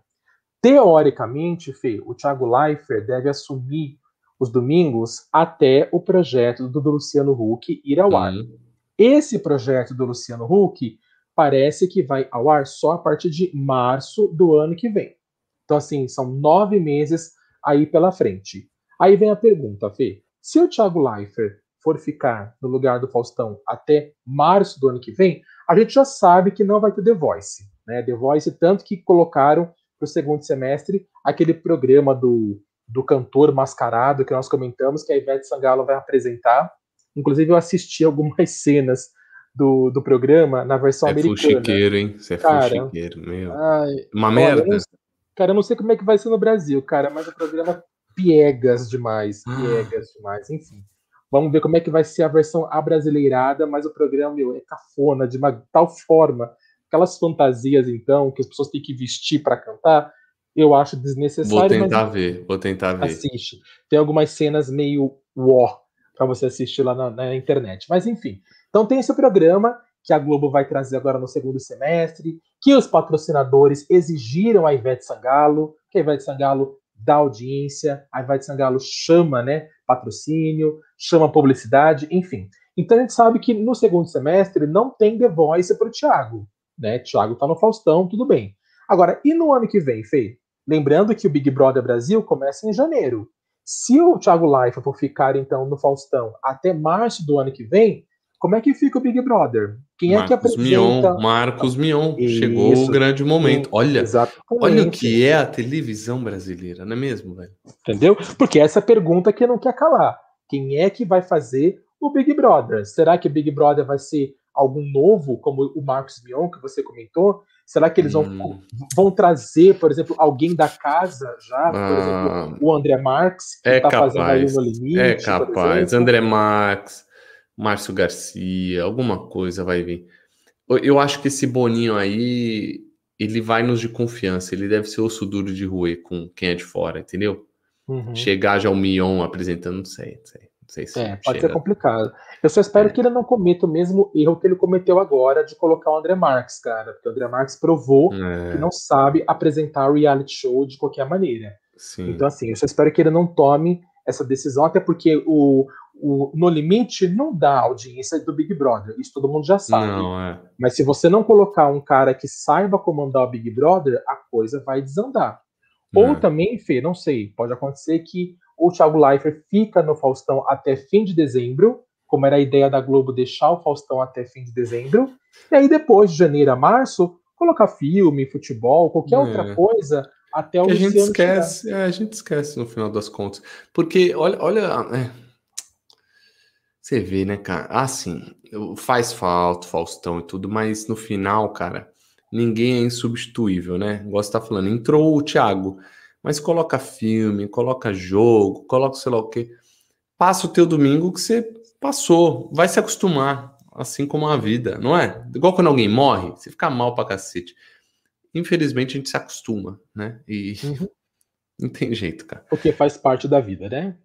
Teoricamente, Fê, o Thiago Leifert deve assumir os domingos até o projeto do Luciano Huck ir ao ar. Uhum. Esse projeto do Luciano Huck parece que vai ao ar só a partir de março do ano que vem. Então, assim, são nove meses aí pela frente. Aí vem a pergunta, Fê. Se o Thiago Leifert for ficar no lugar do Faustão até março do ano que vem, a gente já sabe que não vai ter The Voice. Né? The Voice, tanto que colocaram para o segundo semestre aquele programa do, do cantor mascarado que nós comentamos, que a Ivete Sangalo vai apresentar. Inclusive, eu assisti algumas cenas do, do programa na versão é americana. É fuxiqueiro, hein? Você é fuxiqueiro, meu. Ai, Uma merda. Cara, eu não sei como é que vai ser no Brasil, cara, mas o programa piegas demais, ah. piegas demais, enfim. Vamos ver como é que vai ser a versão abrasileirada, mas o programa, meu, é cafona de uma tal forma. Aquelas fantasias, então, que as pessoas têm que vestir para cantar, eu acho desnecessário. Vou tentar ver, vou tentar ver. Assiste. Tem algumas cenas meio war para você assistir lá na, na, internet. Mas enfim. Então tem esse programa que a Globo vai trazer agora no segundo semestre, que os patrocinadores exigiram a Ivete Sangalo, que a Ivete Sangalo dá audiência, a Ivete Sangalo chama, né, patrocínio, chama publicidade, enfim. Então a gente sabe que no segundo semestre não tem The Voice para o Thiago, né? Thiago tá no Faustão, tudo bem. Agora, e no ano que vem, Fê? Lembrando que o Big Brother Brasil começa em janeiro. Se o Thiago Leifert for ficar então no Faustão até março do ano que vem, como é que fica o Big Brother? Quem Marcos é que apresenta? Mion, Marcos Mion. Isso, Chegou o grande momento. Olha, olha o que é a televisão brasileira, não é mesmo, velho? Entendeu? Porque essa é pergunta que não quer calar. Quem é que vai fazer o Big Brother? Será que o Big Brother vai ser algum novo, como o Marcos Mion, que você comentou? Será que eles vão, hum. vão trazer, por exemplo, alguém da casa já? Por ah, exemplo, o André Marques, que está é fazendo aí no limite. É capaz. André Marques. Márcio Garcia, alguma coisa vai vir. Eu acho que esse Boninho aí, ele vai nos de confiança, ele deve ser osso duro de roer com quem é de fora, entendeu? Uhum. Chegar já o Mion apresentando, não sei, não sei. Não sei se é, pode chega. ser complicado. Eu só espero é. que ele não cometa o mesmo erro que ele cometeu agora de colocar o André Marques, cara. Porque o André Marques provou é. que não sabe apresentar reality show de qualquer maneira. Sim. Então, assim, eu só espero que ele não tome essa decisão, até porque o, o No Limite não dá audiência do Big Brother, isso todo mundo já sabe. Não, é. Mas se você não colocar um cara que saiba comandar o Big Brother, a coisa vai desandar. É. Ou também, Fê, não sei, pode acontecer que o Thiago Leifert fica no Faustão até fim de dezembro, como era a ideia da Globo deixar o Faustão até fim de dezembro, e aí depois de janeiro a março, colocar filme, futebol, qualquer é. outra coisa até o a gente esquece, é, a gente esquece no final das contas. Porque, olha, olha é, você vê, né, cara? Assim, faz falta, Faustão e tudo, mas no final, cara, ninguém é insubstituível, né? Gosto de estar falando, entrou o Thiago, mas coloca filme, coloca jogo, coloca sei lá o quê. Passa o teu domingo que você passou, vai se acostumar, assim como a vida, não é? Igual quando alguém morre, você fica mal pra cacete. Infelizmente a gente se acostuma, né? E uhum. não tem jeito, cara. Porque faz parte da vida, né?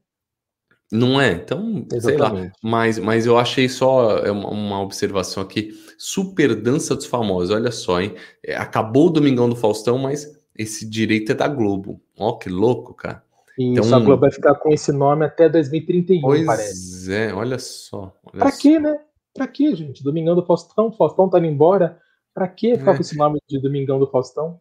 Não é? Então, Exatamente. sei lá. Mas, mas eu achei só é uma observação aqui. Super dança dos famosos. Olha só, hein? É, acabou o Domingão do Faustão, mas esse direito é da Globo. Ó, que louco, cara. Isso, então, a Globo vai ficar com esse nome até 2031, pois parece. É, olha só. Olha pra só. quê, né? Pra quê, gente? Domingão do Faustão, Faustão tá indo embora. Pra que ficar é. com esse nome de Domingão do Faustão?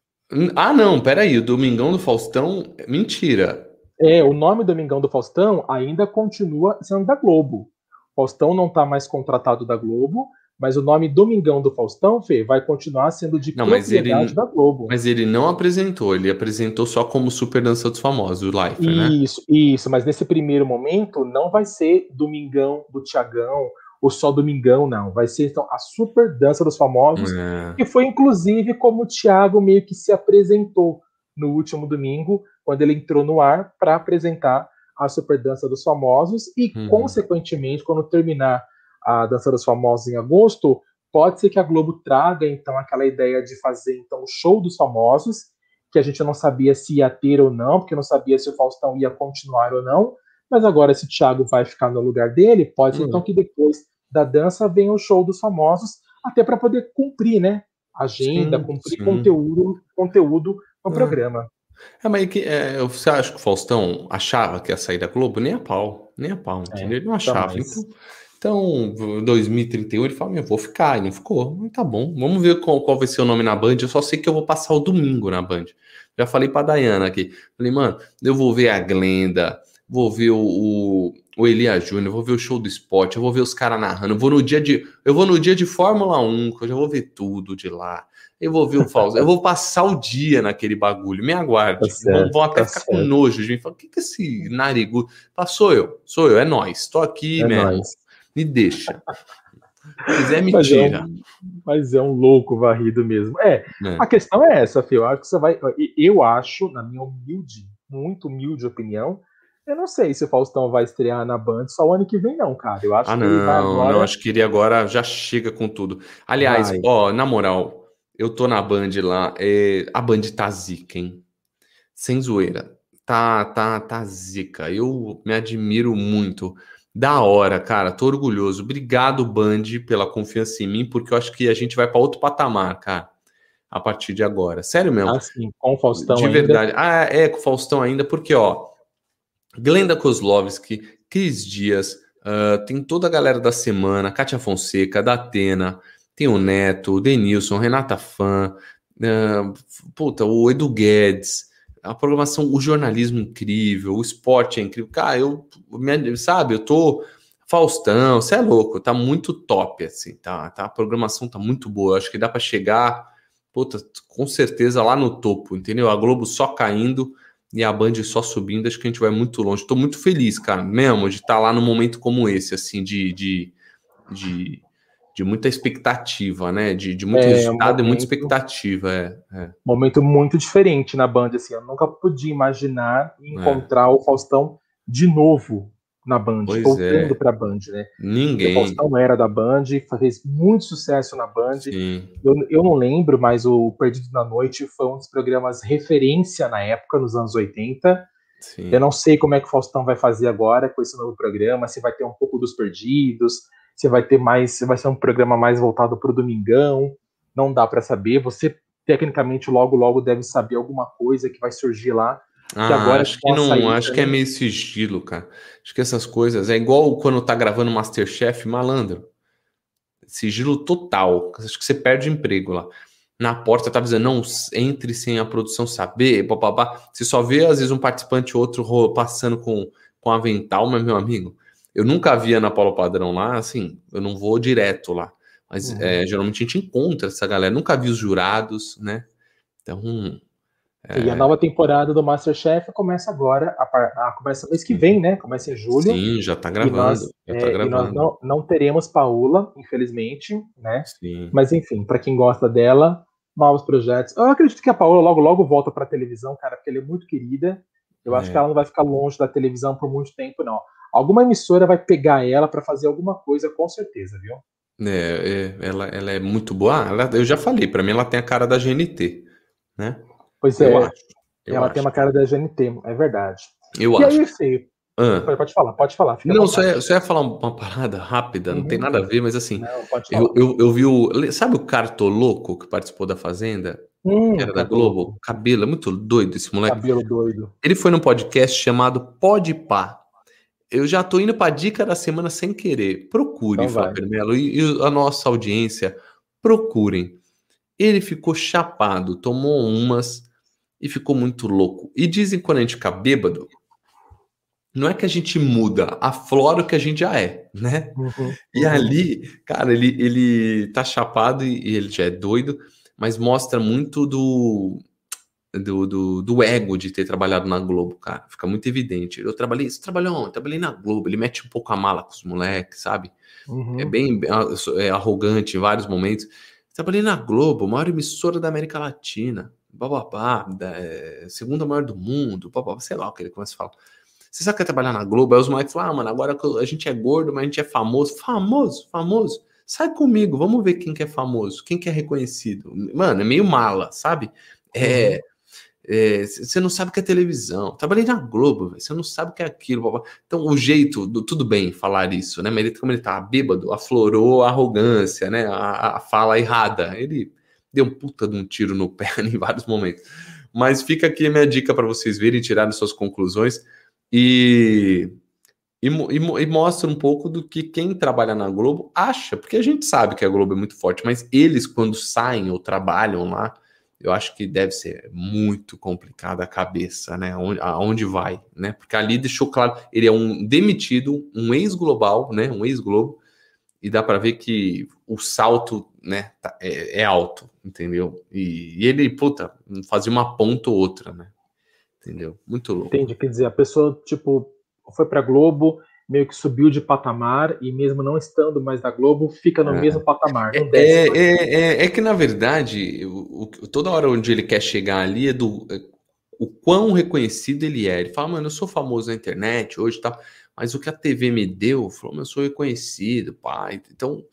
Ah, não, peraí. O Domingão do Faustão, mentira. É, o nome Domingão do Faustão ainda continua sendo da Globo. Faustão não está mais contratado da Globo, mas o nome Domingão do Faustão, Fê, vai continuar sendo de não, mas ele, da Globo. Mas ele não apresentou, ele apresentou só como Super Dança dos Famosos, o Life, né? Isso, isso, mas nesse primeiro momento não vai ser Domingão do Tiagão ou só Domingão, não. Vai ser então a Super Dança dos Famosos, é. que foi inclusive como o Thiago meio que se apresentou no último domingo, quando ele entrou no ar para apresentar a Super Dança dos Famosos e, uhum. consequentemente, quando terminar a Dança dos Famosos em agosto, pode ser que a Globo traga então aquela ideia de fazer então o show dos famosos, que a gente não sabia se ia ter ou não, porque não sabia se o Faustão ia continuar ou não, mas agora se o Thiago vai ficar no lugar dele, pode ser então que depois da dança venha o show dos famosos, até para poder cumprir, né, agenda, sim, cumprir sim. conteúdo, conteúdo no é. programa. É, mas que, é, você acha que o Faustão achava que ia sair da Globo? Nem a pau, nem a pau, é, entendeu? Ele não achava. Então, então, 2031 ele fala, eu vou ficar, e não ficou. Tá bom, vamos ver qual, qual vai ser o nome na Band. Eu só sei que eu vou passar o domingo na Band. Já falei pra Dayana aqui. Falei, mano, eu vou ver a Glenda, vou ver o, o, o Elia Júnior, vou ver o show do esporte, eu vou ver os caras narrando, eu vou no dia de. Eu vou no dia de Fórmula 1, que eu já vou ver tudo de lá. Eu vou ver o Fausto, eu vou passar o dia naquele bagulho, me aguarde. Tá certo, vão até tá ficar certo. com nojo de mim. Fala, o que, que esse narigudo? Fala, sou eu, sou eu, é nós, tô aqui, é Me deixa. Se quiser, me mas tira. É um, mas é um louco varrido mesmo. É, é. a questão é essa, Fio. Eu acho que você vai. Eu acho, na minha humilde, muito humilde opinião, eu não sei se o Faustão vai estrear na Band só o ano que vem, não, cara. Eu acho ah, que não, ele vai agora... não, acho que ele agora já chega com tudo. Aliás, vai. ó, na moral, eu tô na Band lá, é... a Band tá zica, hein? Sem zoeira. Tá, tá, tá zica. Eu me admiro muito. Da hora, cara. Tô orgulhoso. Obrigado, Band, pela confiança em mim, porque eu acho que a gente vai para outro patamar, cara. A partir de agora. Sério mesmo. Ah, sim. Com o Faustão De ainda. verdade. Ah, é, com o Faustão ainda, porque, ó, Glenda Kozlovski, Cris Dias, uh, tem toda a galera da semana, Kátia Fonseca, da Atena, tem o Neto, o Denilson, Renata Fã, uh, puta, o Edu Guedes, a programação, o jornalismo incrível, o esporte é incrível. Cara, eu, sabe, eu tô. Faustão, você é louco, tá muito top, assim, tá, tá? A programação tá muito boa. acho que dá para chegar, puta, com certeza lá no topo, entendeu? A Globo só caindo e a Band só subindo, acho que a gente vai muito longe. Estou muito feliz, cara, mesmo, de estar tá lá num momento como esse, assim, de, de, de, de muita expectativa, né? De, de muito é, resultado um momento, e muita expectativa. É, é. Momento muito diferente na Band, assim. Eu nunca podia imaginar é. encontrar o Faustão de novo na Band, pois voltando é. para a Band, né? Ninguém. O Faustão era da Band, fez muito sucesso na Band. Eu, eu não lembro, mas o Perdido na Noite foi um dos programas referência na época, nos anos 80. Sim. Eu não sei como é que o Faustão vai fazer agora com esse novo programa, se vai ter um pouco dos perdidos, se vai ter mais, vai ser um programa mais voltado para o domingão. Não dá para saber. Você tecnicamente logo logo deve saber alguma coisa que vai surgir lá ah, agora acho que não, acho que é meio sigilo, cara. Acho que essas coisas é igual quando tá gravando Masterchef, malandro. Sigilo total. Acho que você perde emprego lá. Na porta tá dizendo, não entre sem a produção saber, papapá. Você só vê, às vezes, um participante outro passando com, com avental, mas, meu amigo, eu nunca via na Paulo Padrão lá, assim, eu não vou direto lá. Mas uhum. é, geralmente a gente encontra essa galera. Nunca vi os jurados, né? Então, é... E a nova temporada do Masterchef começa agora, a, a, começa mês que vem, né? Começa em julho. Sim, já tá gravando. E nós, já tá é, gravando. nós não, não, teremos Paula, infelizmente, né? Sim. Mas enfim, para quem gosta dela, novos projetos. Eu acredito que a Paula logo logo volta para televisão, cara, porque ela é muito querida. Eu é. acho que ela não vai ficar longe da televisão por muito tempo, não. Alguma emissora vai pegar ela para fazer alguma coisa, com certeza, viu? É, é ela, ela é muito boa. Ah, ela, eu já falei, para mim ela tem a cara da GNT, né? Pois eu é. Acho, ela acho. tem uma cara da GNT, é verdade. Eu e acho. aí, Feio? Ah. Pode falar, pode falar. Não, só ia, só ia falar uma parada rápida, uhum. não tem nada a ver, mas assim, não, eu, eu, eu, vi o. Sabe o Cartoloco que participou da Fazenda? Hum, era da Globo? Cabelo, é muito doido esse moleque. Cabelo doido. Ele foi num podcast chamado Pode Pá. Eu já tô indo pra dica da semana sem querer. Procure, então Fábio Melo, e, e a nossa audiência, procurem. Ele ficou chapado, tomou umas e ficou muito louco. E dizem quando a gente fica bêbado, não é que a gente muda, aflora o que a gente já é, né? Uhum, e uhum. ali, cara, ele, ele tá chapado e, e, ele já é doido, mas mostra muito do, do, do, do, ego de ter trabalhado na Globo, cara. Fica muito evidente. Eu trabalhei, você trabalhou onde? Trabalhei na Globo. Ele mete um pouco a mala com os moleques, sabe? Uhum. É bem é arrogante em vários momentos. Trabalhei na Globo, maior emissora da América Latina bababá, é, segunda maior do mundo, bababá, sei lá o que ele começa a falar. Você sabe que é trabalhar na Globo? Aí os moleques falam, ah, mano, agora a gente é gordo, mas a gente é famoso. Famoso, famoso. Sai comigo, vamos ver quem que é famoso, quem que é reconhecido. Mano, é meio mala, sabe? É, uhum. É, você não sabe o que é televisão. Trabalhei na Globo, você não sabe o que é aquilo. Babá. Então, o jeito, do, tudo bem falar isso, né? Mas ele, como ele tá bêbado, aflorou a arrogância, né? A, a fala errada. Ele deu um puta de um tiro no pé em vários momentos. Mas fica aqui a minha dica para vocês verem e tirarem suas conclusões e, e, e, e, mostra um pouco do que quem trabalha na Globo acha, porque a gente sabe que a Globo é muito forte, mas eles, quando saem ou trabalham lá, eu acho que deve ser muito complicada a cabeça, né? Aonde, aonde vai, né? Porque ali deixou claro, ele é um demitido, um ex-global, né? Um ex-globo, e dá para ver que o salto né, tá, é, é alto, entendeu? E, e, ele, puta, fazia uma ponta ou outra, né? Entendeu? Muito louco. Entendi, quer dizer, a pessoa, tipo, foi pra Globo meio que subiu de patamar e mesmo não estando mais na Globo, fica no é. mesmo patamar. É, é, é, é, é, que, na verdade, o, o, toda hora onde ele quer chegar ali é do é, o quão reconhecido ele é. Ele fala, mano, eu sou famoso na internet hoje tá, mas o que a TV me deu, falou, eu sou reconhecido, pai. Então,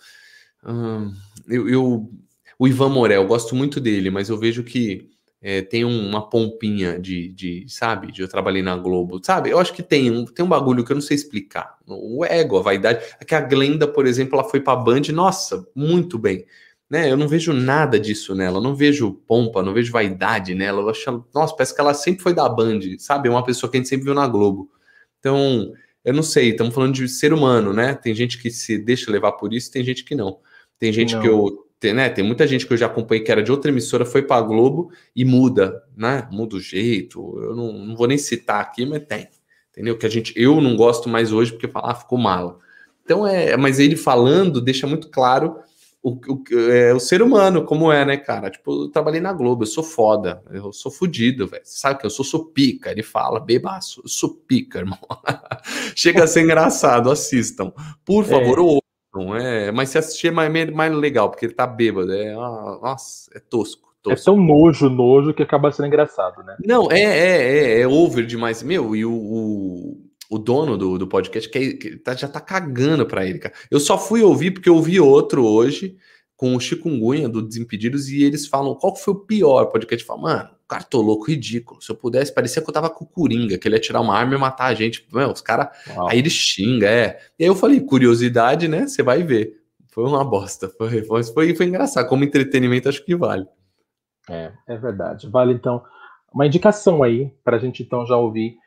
hum, eu, eu, o Ivan Morel, eu gosto muito dele, mas eu vejo que é, tem uma pompinha de, de, sabe, de eu trabalhei na Globo, sabe? Eu acho que tem um, tem um bagulho que eu não sei explicar. O ego, a vaidade. É que a Glenda, por exemplo, ela foi pra Band, nossa, muito bem. Né? Eu não vejo nada disso nela, eu não vejo pompa, não vejo vaidade nela. Eu acho, nossa, parece que ela sempre foi da Band, sabe? É uma pessoa que a gente sempre viu na Globo. Então, eu não sei, estamos falando de ser humano, né? Tem gente que se deixa levar por isso, tem gente que não. Tem gente não. que eu tem, né, tem muita gente que eu já acompanhei que era de outra emissora, foi para Globo e muda, né? Muda o jeito. Eu não, não, vou nem citar aqui, mas tem. Entendeu? Que a gente, eu não gosto mais hoje porque falar ah, ficou mala. Então é, mas ele falando deixa muito claro o, o, é, o ser humano, como é, né, cara? Tipo, eu trabalhei na Globo, eu sou foda, eu sou fudido, velho. Sabe que eu sou, sou pica. Ele fala, bebaço, eu sou pica, irmão. Chega a ser engraçado, assistam. Por é. favor, é. Não é, mas se assistir é mais, mais legal, porque ele tá bêbado. É, ah, nossa, é tosco. É tão nojo, nojo, que acaba sendo engraçado, né? Não, é, é, é, é over demais. Meu, e o, o, o dono do, do podcast que, é, que tá, já tá cagando pra ele, cara. Eu só fui ouvir porque eu ouvi outro hoje com o Chikungunya do Desimpedidos e eles falam qual foi o pior podcast. Fala, mano, cartoloco ridículo. Se eu pudesse, parecia que eu tava com o Coringa, que ele ia tirar uma arma e matar a gente. Meu, os caras. Aí ele xinga, é. E aí eu falei, curiosidade, né? Você vai ver. Foi uma bosta. Foi, foi, foi, foi engraçado. Como entretenimento, acho que vale. É, é verdade. Vale, então, uma indicação aí, pra gente então já ouvir.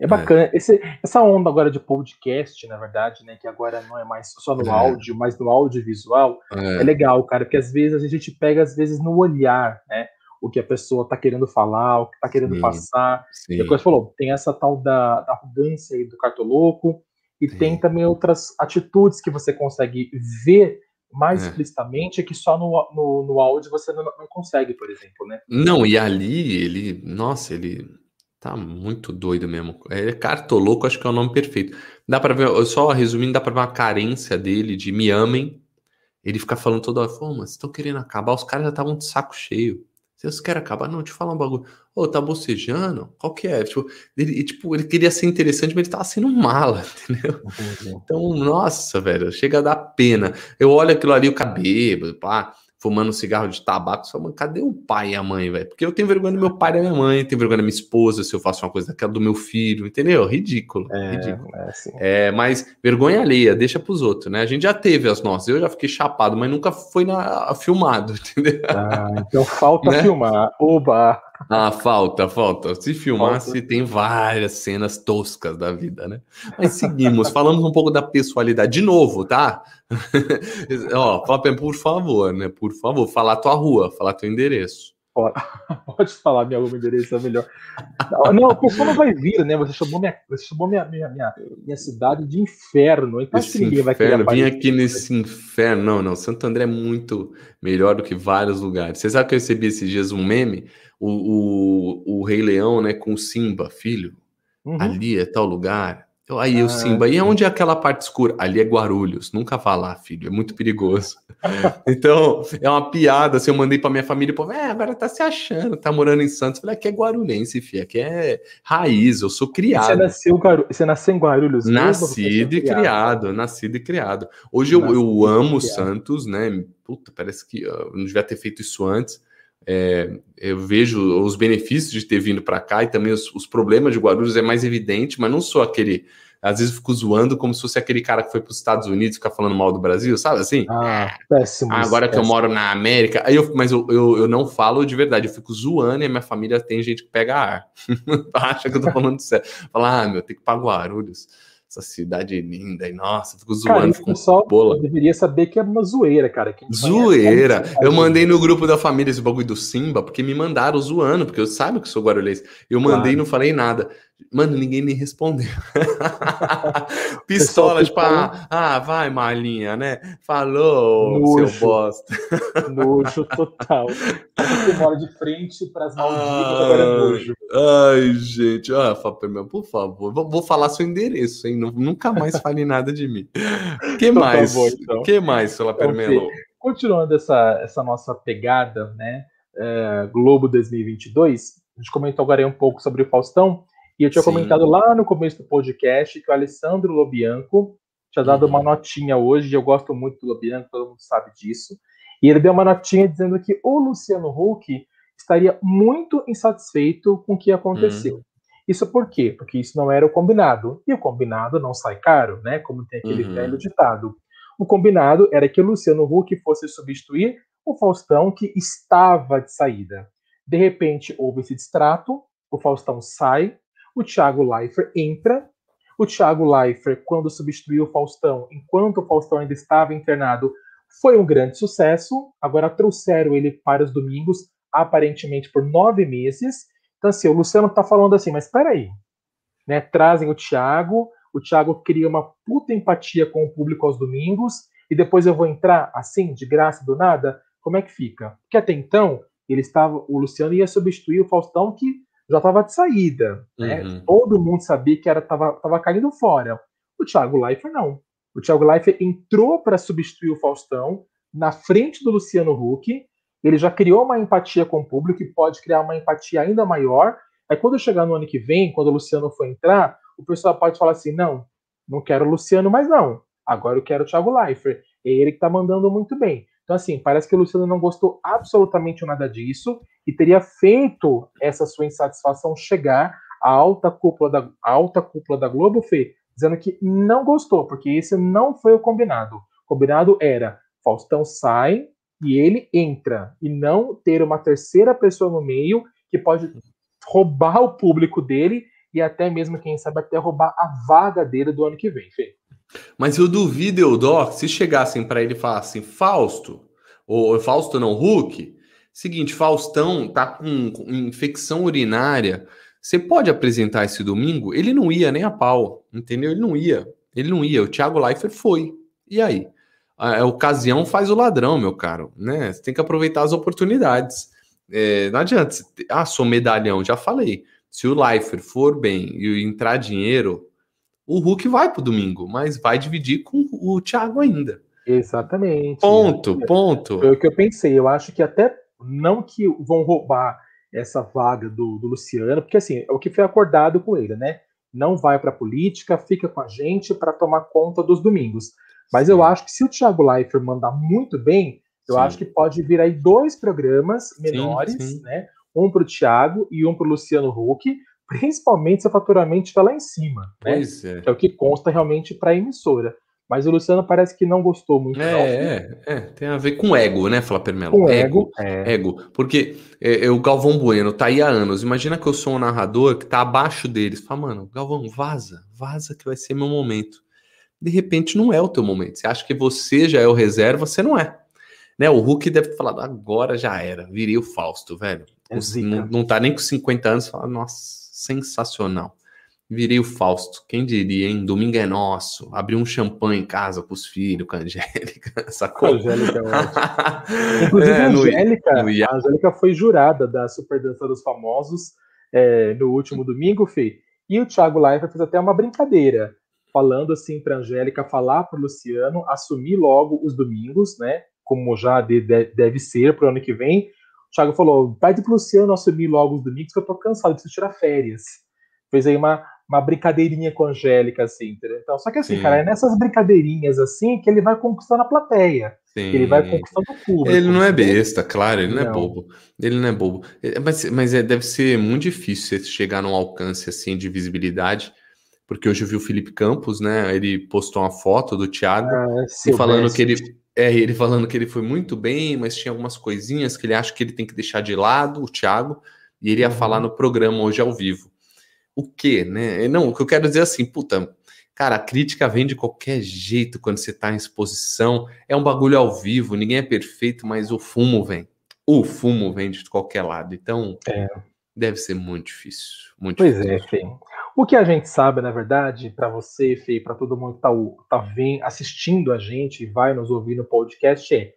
É, é. bacana. É. Esse, essa onda agora de podcast, na verdade, né? Que agora não é mais só no é. áudio, mas no audiovisual, é. é legal, cara, porque às vezes a gente pega, às vezes, no olhar, né? O que a pessoa está querendo falar, o que está querendo sim, passar. Sim. E a coisa falou, tem essa tal da, da arrogância aí do cartoloco, e sim. tem também outras atitudes que você consegue ver mais é. explicitamente que só no, no, no áudio você não, não, consegue, por exemplo, né? Não, e ali ele, nossa, ele tá muito doido mesmo. É cartoloco, acho que é o nome perfeito. Dá para ver, só resumindo, dá para ver uma carência dele de me amem. Ele fica falando toda hora, pô, mas estão querendo acabar, os caras já estavam de saco cheio. Vocês querem acabar? Não, te falar um bagulho. Ô, oh, tá bocejando? Qual que é? Tipo ele, tipo, ele queria ser interessante, mas ele tava sendo mala, entendeu? Uhum. Então, nossa, velho, chega a dar pena. Eu olho aquilo ali, o cabelo, pá fumando cigarro de tabaco, só, mano, cadê o pai e a mãe, velho? Porque eu tenho vergonha do meu pai e da minha mãe, tenho vergonha da minha esposa se eu faço uma coisa daquela do meu filho, entendeu? Ridículo, é, ridículo. É, assim. é, mas vergonha alheia, deixa pros outros, né? A gente já teve as nossas, eu já fiquei chapado, mas nunca foi na, filmado, entendeu? Ah, então falta né? filmar, oba! Ah, falta, falta. Se filmasse, falta. tem várias cenas toscas da vida, né? Mas seguimos, falamos um pouco da pessoalidade. De novo, tá? Ó, por favor, né? Por favor, falar tua rua, falar teu endereço. Pode falar minha meu endereço é melhor. Não, a pessoa não vai vir, né? Você chamou minha, você chamou minha, minha, minha, minha cidade de inferno. Então Esse ninguém vai querer Vim aqui nesse inferno. Não, não. Santo André é muito melhor do que vários lugares. Você sabe que eu recebi esses dias um meme? O, o, o Rei Leão, né? Com Simba, filho. Uhum. Ali é tal lugar Aí ah, o Simba, e onde é aquela parte escura? Ali é Guarulhos, nunca vá lá, filho, é muito perigoso. então, é uma piada, assim, eu mandei pra minha família, pô, é, agora tá se achando, tá morando em Santos. Eu falei, aqui é guarulhense, filho, aqui é raiz, eu sou criado. Você nasceu, você nasceu em Guarulhos? Nascido e criado? criado, nascido e criado. Hoje eu, eu amo Santos, né, puta, parece que eu não devia ter feito isso antes, é, eu vejo os benefícios de ter vindo para cá e também os, os, problemas de Guarulhos é mais evidente, mas não sou aquele. Às vezes eu fico zoando como se fosse aquele cara que foi para os Estados Unidos ficar falando mal do Brasil, sabe assim? Ah, péssimo. agora péssimo. que eu moro na América. Aí eu, mas eu, eu, eu, não falo de verdade, eu fico zoando e a minha família tem gente que pega ar. Acha que eu tô falando sério. Fala, ah, meu, tem que ir para Guarulhos essa cidade linda, e nossa, fico zoando. Cara, bola. deveria saber que é uma zoeira, cara. zoeira! Eu mandei no grupo da família esse bagulho do Simba, porque me mandaram zoando, porque eu sabe que sou guarulhense. Eu mandei claro. e não falei nada. Mano, ninguém me respondeu. Pistola, tipo, ah, ah, vai, Marlinha, né? Falou, nojo, seu bosta. Nojo total. Você mora de frente para as Maldivas, agora é nojo. Ai, gente, ah, por favor, vou falar seu endereço, hein? Nunca mais fale nada de mim. que então, mais? Bom, então. que mais, Sola Permelo? Continuando essa, essa nossa pegada, né? É, Globo 2022, a gente comentou agora um pouco sobre o Faustão. E eu tinha Sim. comentado lá no começo do podcast que o Alessandro Lobianco tinha dado uhum. uma notinha hoje, e eu gosto muito do Lobianco, todo mundo sabe disso. E ele deu uma notinha dizendo que o Luciano Huck estaria muito insatisfeito com o que aconteceu. Uhum. Isso por quê? Porque isso não era o combinado. E o combinado não sai caro, né? Como tem aquele uhum. velho ditado. O combinado era que o Luciano Huck fosse substituir o Faustão, que estava de saída. De repente, houve esse distrato, o Faustão sai, o Thiago Leifert entra. O Thiago Leifert, quando substituiu o Faustão, enquanto o Faustão ainda estava internado, foi um grande sucesso. Agora trouxeram ele para os domingos, aparentemente por nove meses. Então, assim, o Luciano está falando assim, mas espera aí. Né? Trazem o Thiago, o Thiago cria uma puta empatia com o público aos domingos, e depois eu vou entrar assim, de graça, do nada? Como é que fica? Porque até então, ele estava, o Luciano ia substituir o Faustão, que já estava de saída. Né? Uhum. Todo mundo sabia que era tava, tava caindo fora. O Thiago Leifert não. O Thiago Leifert entrou para substituir o Faustão na frente do Luciano Huck. Ele já criou uma empatia com o público e pode criar uma empatia ainda maior. Aí quando chegar no ano que vem, quando o Luciano for entrar, o pessoal pode falar assim: não, não quero o Luciano mais não. Agora eu quero o Thiago Leifert. É ele que está mandando muito bem. Então, assim, parece que o Luciano não gostou absolutamente nada disso e teria feito essa sua insatisfação chegar à alta cúpula da, alta cúpula da Globo, Fê, dizendo que não gostou, porque esse não foi o combinado. O combinado era Faustão sai e ele entra, e não ter uma terceira pessoa no meio que pode roubar o público dele e até mesmo, quem sabe, até roubar a vaga dele do ano que vem, Fê. Mas eu duvido, Eudor, se chegassem para ele e falassem, Fausto, ou Fausto não, Hulk, seguinte, Faustão tá com, com infecção urinária, você pode apresentar esse domingo? Ele não ia nem a pau, entendeu? Ele não ia, ele não ia, o Thiago Leifert foi, e aí? A, a ocasião faz o ladrão, meu caro, né? Você tem que aproveitar as oportunidades. É, não adianta, ah, sou medalhão, já falei. Se o Leifert for bem e entrar dinheiro, o Hulk vai pro domingo, mas vai dividir com o Thiago ainda. Exatamente. Ponto, ponto. Foi o que eu pensei. Eu acho que até não que vão roubar essa vaga do, do Luciano, porque assim, é o que foi acordado com ele, né? Não vai para a política, fica com a gente para tomar conta dos domingos. Mas sim. eu acho que se o Thiago Leifert mandar muito bem, eu sim. acho que pode vir aí dois programas menores, sim, né? Um para o Thiago e um para o Luciano Huck, principalmente se o faturamento estiver lá em cima. Né? Pois é. Que é o que consta realmente para a emissora. Mas o Luciano parece que não gostou muito. É, é, é, tem a ver com ego, né, Flá Permelo? Com ego. Ego. É. ego. Porque é, é, o Galvão Bueno tá aí há anos. Imagina que eu sou um narrador que tá abaixo deles. Fala, mano, Galvão, vaza, vaza que vai ser meu momento. De repente não é o teu momento. Você acha que você já é o reserva, você não é. Né, o Hulk deve ter falado, agora já era, virei o Fausto, velho. É não, não tá nem com 50 anos, fala, nossa sensacional. Virei o Fausto, quem diria, hein? Domingo é nosso. Abri um champanhe em casa com os filhos, com a Angélica. Sacou? Angélica é Inclusive, é, a, Angélica, a Angélica foi jurada da Super Dança dos Famosos é, no último domingo, Fê. E o Thiago Leifert fez até uma brincadeira, falando assim para Angélica falar para Luciano assumir logo os domingos, né? Como já de, de, deve ser para o ano que vem, o Thiago falou: pede pro Luciano assumir logo os domingos, que eu tô cansado, preciso tirar férias. Fez aí uma, uma brincadeirinha com a Angélica, assim, entendeu? Então, só que assim, Sim. cara, é nessas brincadeirinhas assim que ele vai conquistando a plateia. Sim. ele vai conquistando o público. Ele não é besta, claro, ele não, é não é bobo. Ele não é bobo. É, mas, mas é, deve ser muito difícil você chegar num alcance assim de visibilidade. Porque hoje eu vi o Felipe Campos, né? Ele postou uma foto do Thiago ah, falando que ele é, ele falando que ele foi muito bem, mas tinha algumas coisinhas que ele acha que ele tem que deixar de lado, o Thiago, e ele ia uhum. falar no programa hoje ao vivo. O quê, né? Não, o que eu quero dizer é assim, puta, cara, a crítica vem de qualquer jeito quando você tá em exposição, é um bagulho ao vivo, ninguém é perfeito, mas o fumo vem. O fumo vem de qualquer lado, então é. deve ser muito difícil. Muito pois difícil. é, Fê. O que a gente sabe, na verdade, para você, Fê, para todo mundo que está tá vendo, assistindo a gente e vai nos ouvir no podcast, é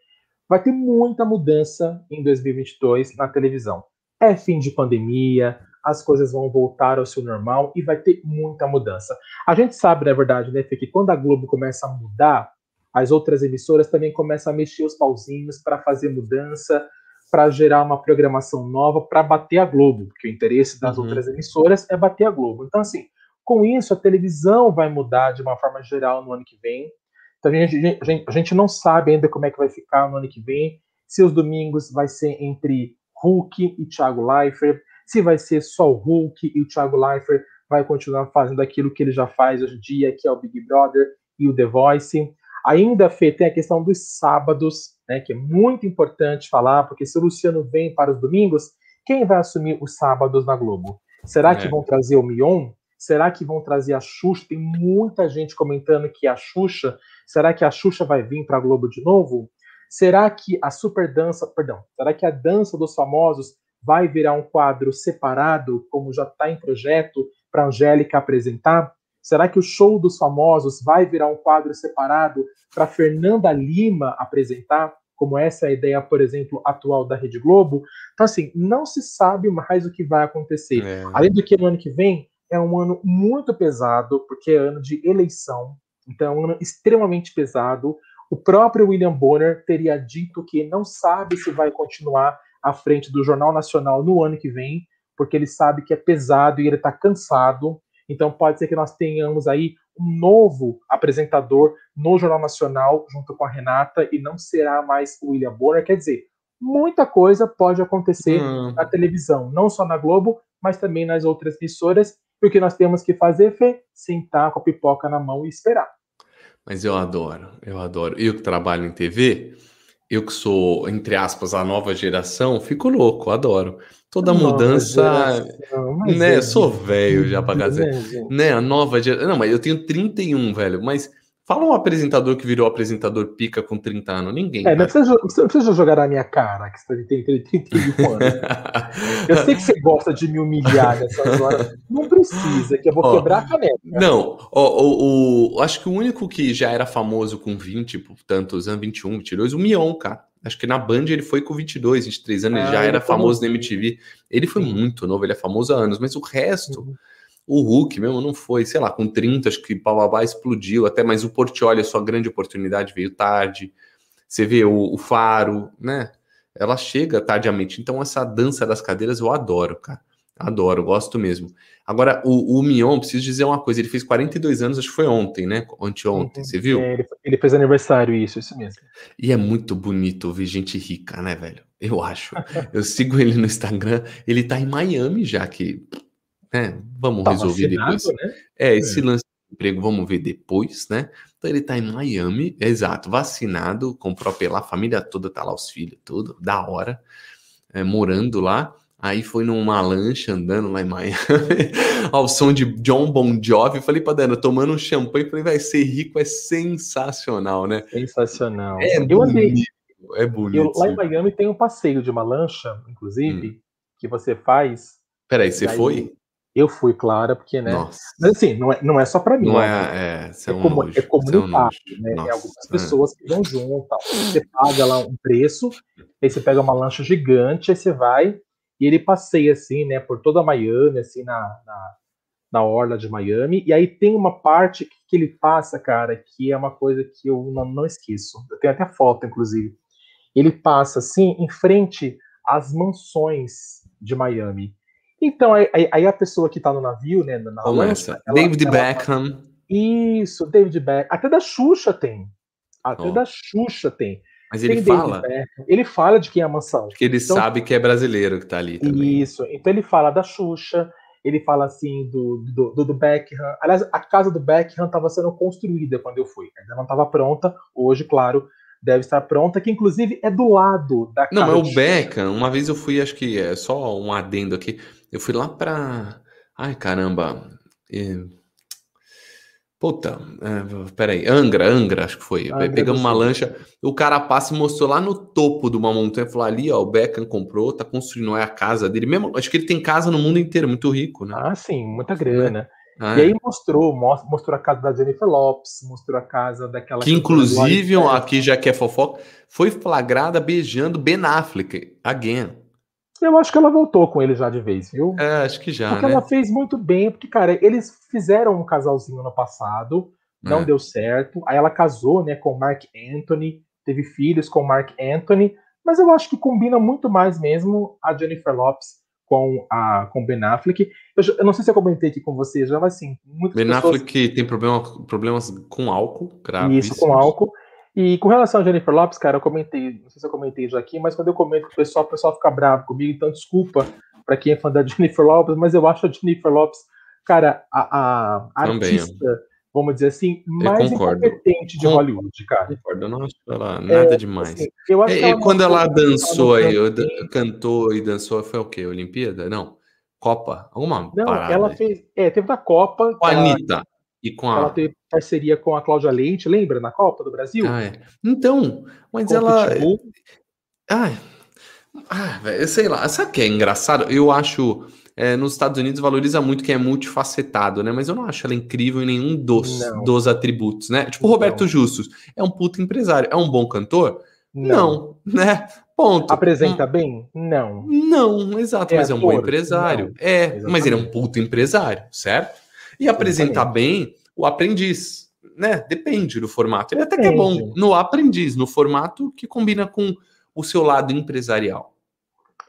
vai ter muita mudança em 2022 na televisão. É fim de pandemia, as coisas vão voltar ao seu normal e vai ter muita mudança. A gente sabe, na verdade, né, Fê, que quando a Globo começa a mudar, as outras emissoras também começam a mexer os pauzinhos para fazer mudança, para gerar uma programação nova para bater a Globo, porque o interesse das uhum. outras emissoras é bater a Globo. Então, assim, com isso, a televisão vai mudar de uma forma geral no ano que vem. Então, a gente, a gente, a gente não sabe ainda como é que vai ficar no ano que vem, se os domingos vai ser entre Hulk e Thiago Leifert, se vai ser só o Hulk e o Thiago Leifert vai continuar fazendo aquilo que ele já faz hoje em dia, que é o Big Brother e o The Voice. Ainda, Fê, tem a questão dos sábados, né, que é muito importante falar, porque se o Luciano vem para os domingos, quem vai assumir os sábados na Globo? Será é. que vão trazer o Mion? Será que vão trazer a Xuxa? Tem muita gente comentando que a Xuxa, será que a Xuxa vai vir para a Globo de novo? Será que a super dança, perdão, será que a dança dos famosos vai virar um quadro separado, como já está em projeto, para a Angélica apresentar? Será que o show dos famosos vai virar um quadro separado para Fernanda Lima apresentar? Como essa é a ideia, por exemplo, atual da Rede Globo. Então, assim, não se sabe mais o que vai acontecer. É. Além do que no ano que vem é um ano muito pesado, porque é ano de eleição. Então, é um ano extremamente pesado. O próprio William Bonner teria dito que não sabe se vai continuar à frente do Jornal Nacional no ano que vem, porque ele sabe que é pesado e ele está cansado. Então pode ser que nós tenhamos aí um novo apresentador no Jornal Nacional junto com a Renata e não será mais o William Bonner. Quer dizer, muita coisa pode acontecer hum. na televisão, não só na Globo, mas também nas outras emissoras. E o que nós temos que fazer, Fê? Sentar com a pipoca na mão e esperar. Mas eu adoro, eu adoro. Eu que trabalho em TV, eu que sou, entre aspas, a nova geração, fico louco, adoro. Toda nova mudança, geração, né? É, sou velho já pra dizer, né? A nova geração. Não, mas eu tenho 31, velho, mas Fala um apresentador que virou apresentador pica com 30 anos. Ninguém. É, não precisa, não precisa jogar na minha cara que você tem 31 anos. eu sei que você gosta de me humilhar nessas horas. Não precisa, que eu vou ó, quebrar a caneca. Não, ó, o, o, acho que o único que já era famoso com 20, tantos anos, 21, 22, o Mion, cara. Acho que na Band ele foi com 22, 23 anos, ah, ele já era famoso na MTV. Ele foi muito novo, ele é famoso há anos, mas o resto. Uhum o Hulk mesmo não foi, sei lá, com 30, acho que Bababá explodiu até, mas o Portioli, a sua grande oportunidade, veio tarde. Você vê o, o Faro, né? Ela chega tardiamente. Então, essa dança das cadeiras eu adoro, cara. Adoro, gosto mesmo. Agora, o, o Mion, preciso dizer uma coisa: ele fez 42 anos, acho que foi ontem, né? Anteontem, você viu? É, ele, ele, fez aniversário, isso, isso mesmo. E é muito bonito ver gente rica, né, velho? Eu acho. eu sigo ele no Instagram, ele tá em Miami já, que né? Vamos tá resolver depois. Né? É, esse é. lance de emprego, vamos ver depois, né? Então ele tá em Miami, exato, vacinado, comprou pela a família toda, tá lá os filhos, tudo, da hora, é, morando lá. Aí foi numa lancha andando lá em Miami, ao som de John Bon Jovi. Falei pra Dana, tomando um champanhe, falei, vai ser rico, é sensacional, né? Sensacional. É eu bonito, andei, é bonito. Eu, lá em Miami tem um passeio de uma lancha, inclusive, hum. que você faz. Peraí, você foi? Eu fui, claro, porque, né? Nossa. Mas assim, não é, não é só para mim. Não né? é, é, é, um como, é comunitário, é né? Nossa, é algumas pessoas que vão junto. Tal. Você paga lá um preço, aí você pega uma lancha gigante, aí você vai e ele passeia assim, né, por toda Miami, assim, na, na, na orla de Miami. E aí tem uma parte que ele passa, cara, que é uma coisa que eu não, não esqueço. Eu tenho até foto, inclusive. Ele passa assim em frente às mansões de Miami. Então, aí, aí, a pessoa que tá no navio, né? Na Começa. Lancha, ela, David ela, Beckham. Isso, David Beckham. Até da Xuxa tem. Até oh. da Xuxa tem. Mas ele fala. Ele fala de quem é a mansão. Porque ele então, sabe que é brasileiro que tá ali também. Isso. Então ele fala da Xuxa, ele fala assim do, do, do, Beckham. Aliás, a casa do Beckham estava sendo construída quando eu fui. Ainda não estava pronta. Hoje, claro, deve estar pronta, que inclusive é do lado da casa. Não, mas o Beckham, uma vez eu fui, acho que é só um adendo aqui. Eu fui lá pra. Ai, caramba. É... Puta, é, peraí, Angra, Angra, acho que foi. Angra Pegamos uma lancha, o cara passa e mostrou lá no topo de uma montanha, falou ali, ó, o Beckham comprou, tá construindo, é a casa dele mesmo. Acho que ele tem casa no mundo inteiro, muito rico, né? Ah, sim, muita grana. Ah, e aí mostrou, mostrou a casa da Jennifer Lopes, mostrou a casa daquela. Que inclusive, aqui já que é fofoca, foi flagrada beijando Ben Affleck, again. Eu acho que ela voltou com ele já de vez, viu? É, acho que já. Porque né? ela fez muito bem, porque, cara, eles fizeram um casalzinho no passado, não é. deu certo. Aí ela casou, né, com o Mark Anthony, teve filhos com o Mark Anthony, mas eu acho que combina muito mais mesmo a Jennifer Lopes com a com Ben Affleck. Eu, eu, não sei se eu comentei aqui com você já, mas assim, muitas Ben pessoas... Affleck tem problema, problemas com álcool, Isso, com álcool. E com relação a Jennifer Lopes, cara, eu comentei, não sei se eu comentei já aqui, mas quando eu comento com o pessoal, o pessoal fica bravo comigo, então desculpa para quem é fã da Jennifer Lopes, mas eu acho a Jennifer Lopes, cara, a, a artista, vamos dizer assim, mais incompetente de Hollywood, cara. Concordo, eu não acho ela é, nada é, demais. Assim, eu acho é, ela quando ela dançou aí, cantou e dançou, foi o quê? Olimpíada? Não. Copa? Alguma Não, parada. ela fez. É, teve da Copa. Com a Anitta. E com a... Ela teve parceria com a Cláudia Leite, lembra? Na Copa do Brasil? Ah, é. Então, mas com ela. Ah, ah, sei lá. Sabe o que é engraçado? Eu acho é, nos Estados Unidos valoriza muito quem é multifacetado, né? Mas eu não acho ela incrível em nenhum dos, dos atributos, né? Tipo o Roberto Justus, é um puto empresário, é um bom cantor? Não, não né? Ponto. Apresenta hum. bem? Não. Não, exato, é mas é um bom empresário. Não. É, Exatamente. mas ele é um puto empresário, certo? E apresentar bem o aprendiz, né? Depende do formato. Ele Depende. até que é bom no aprendiz, no formato que combina com o seu lado empresarial.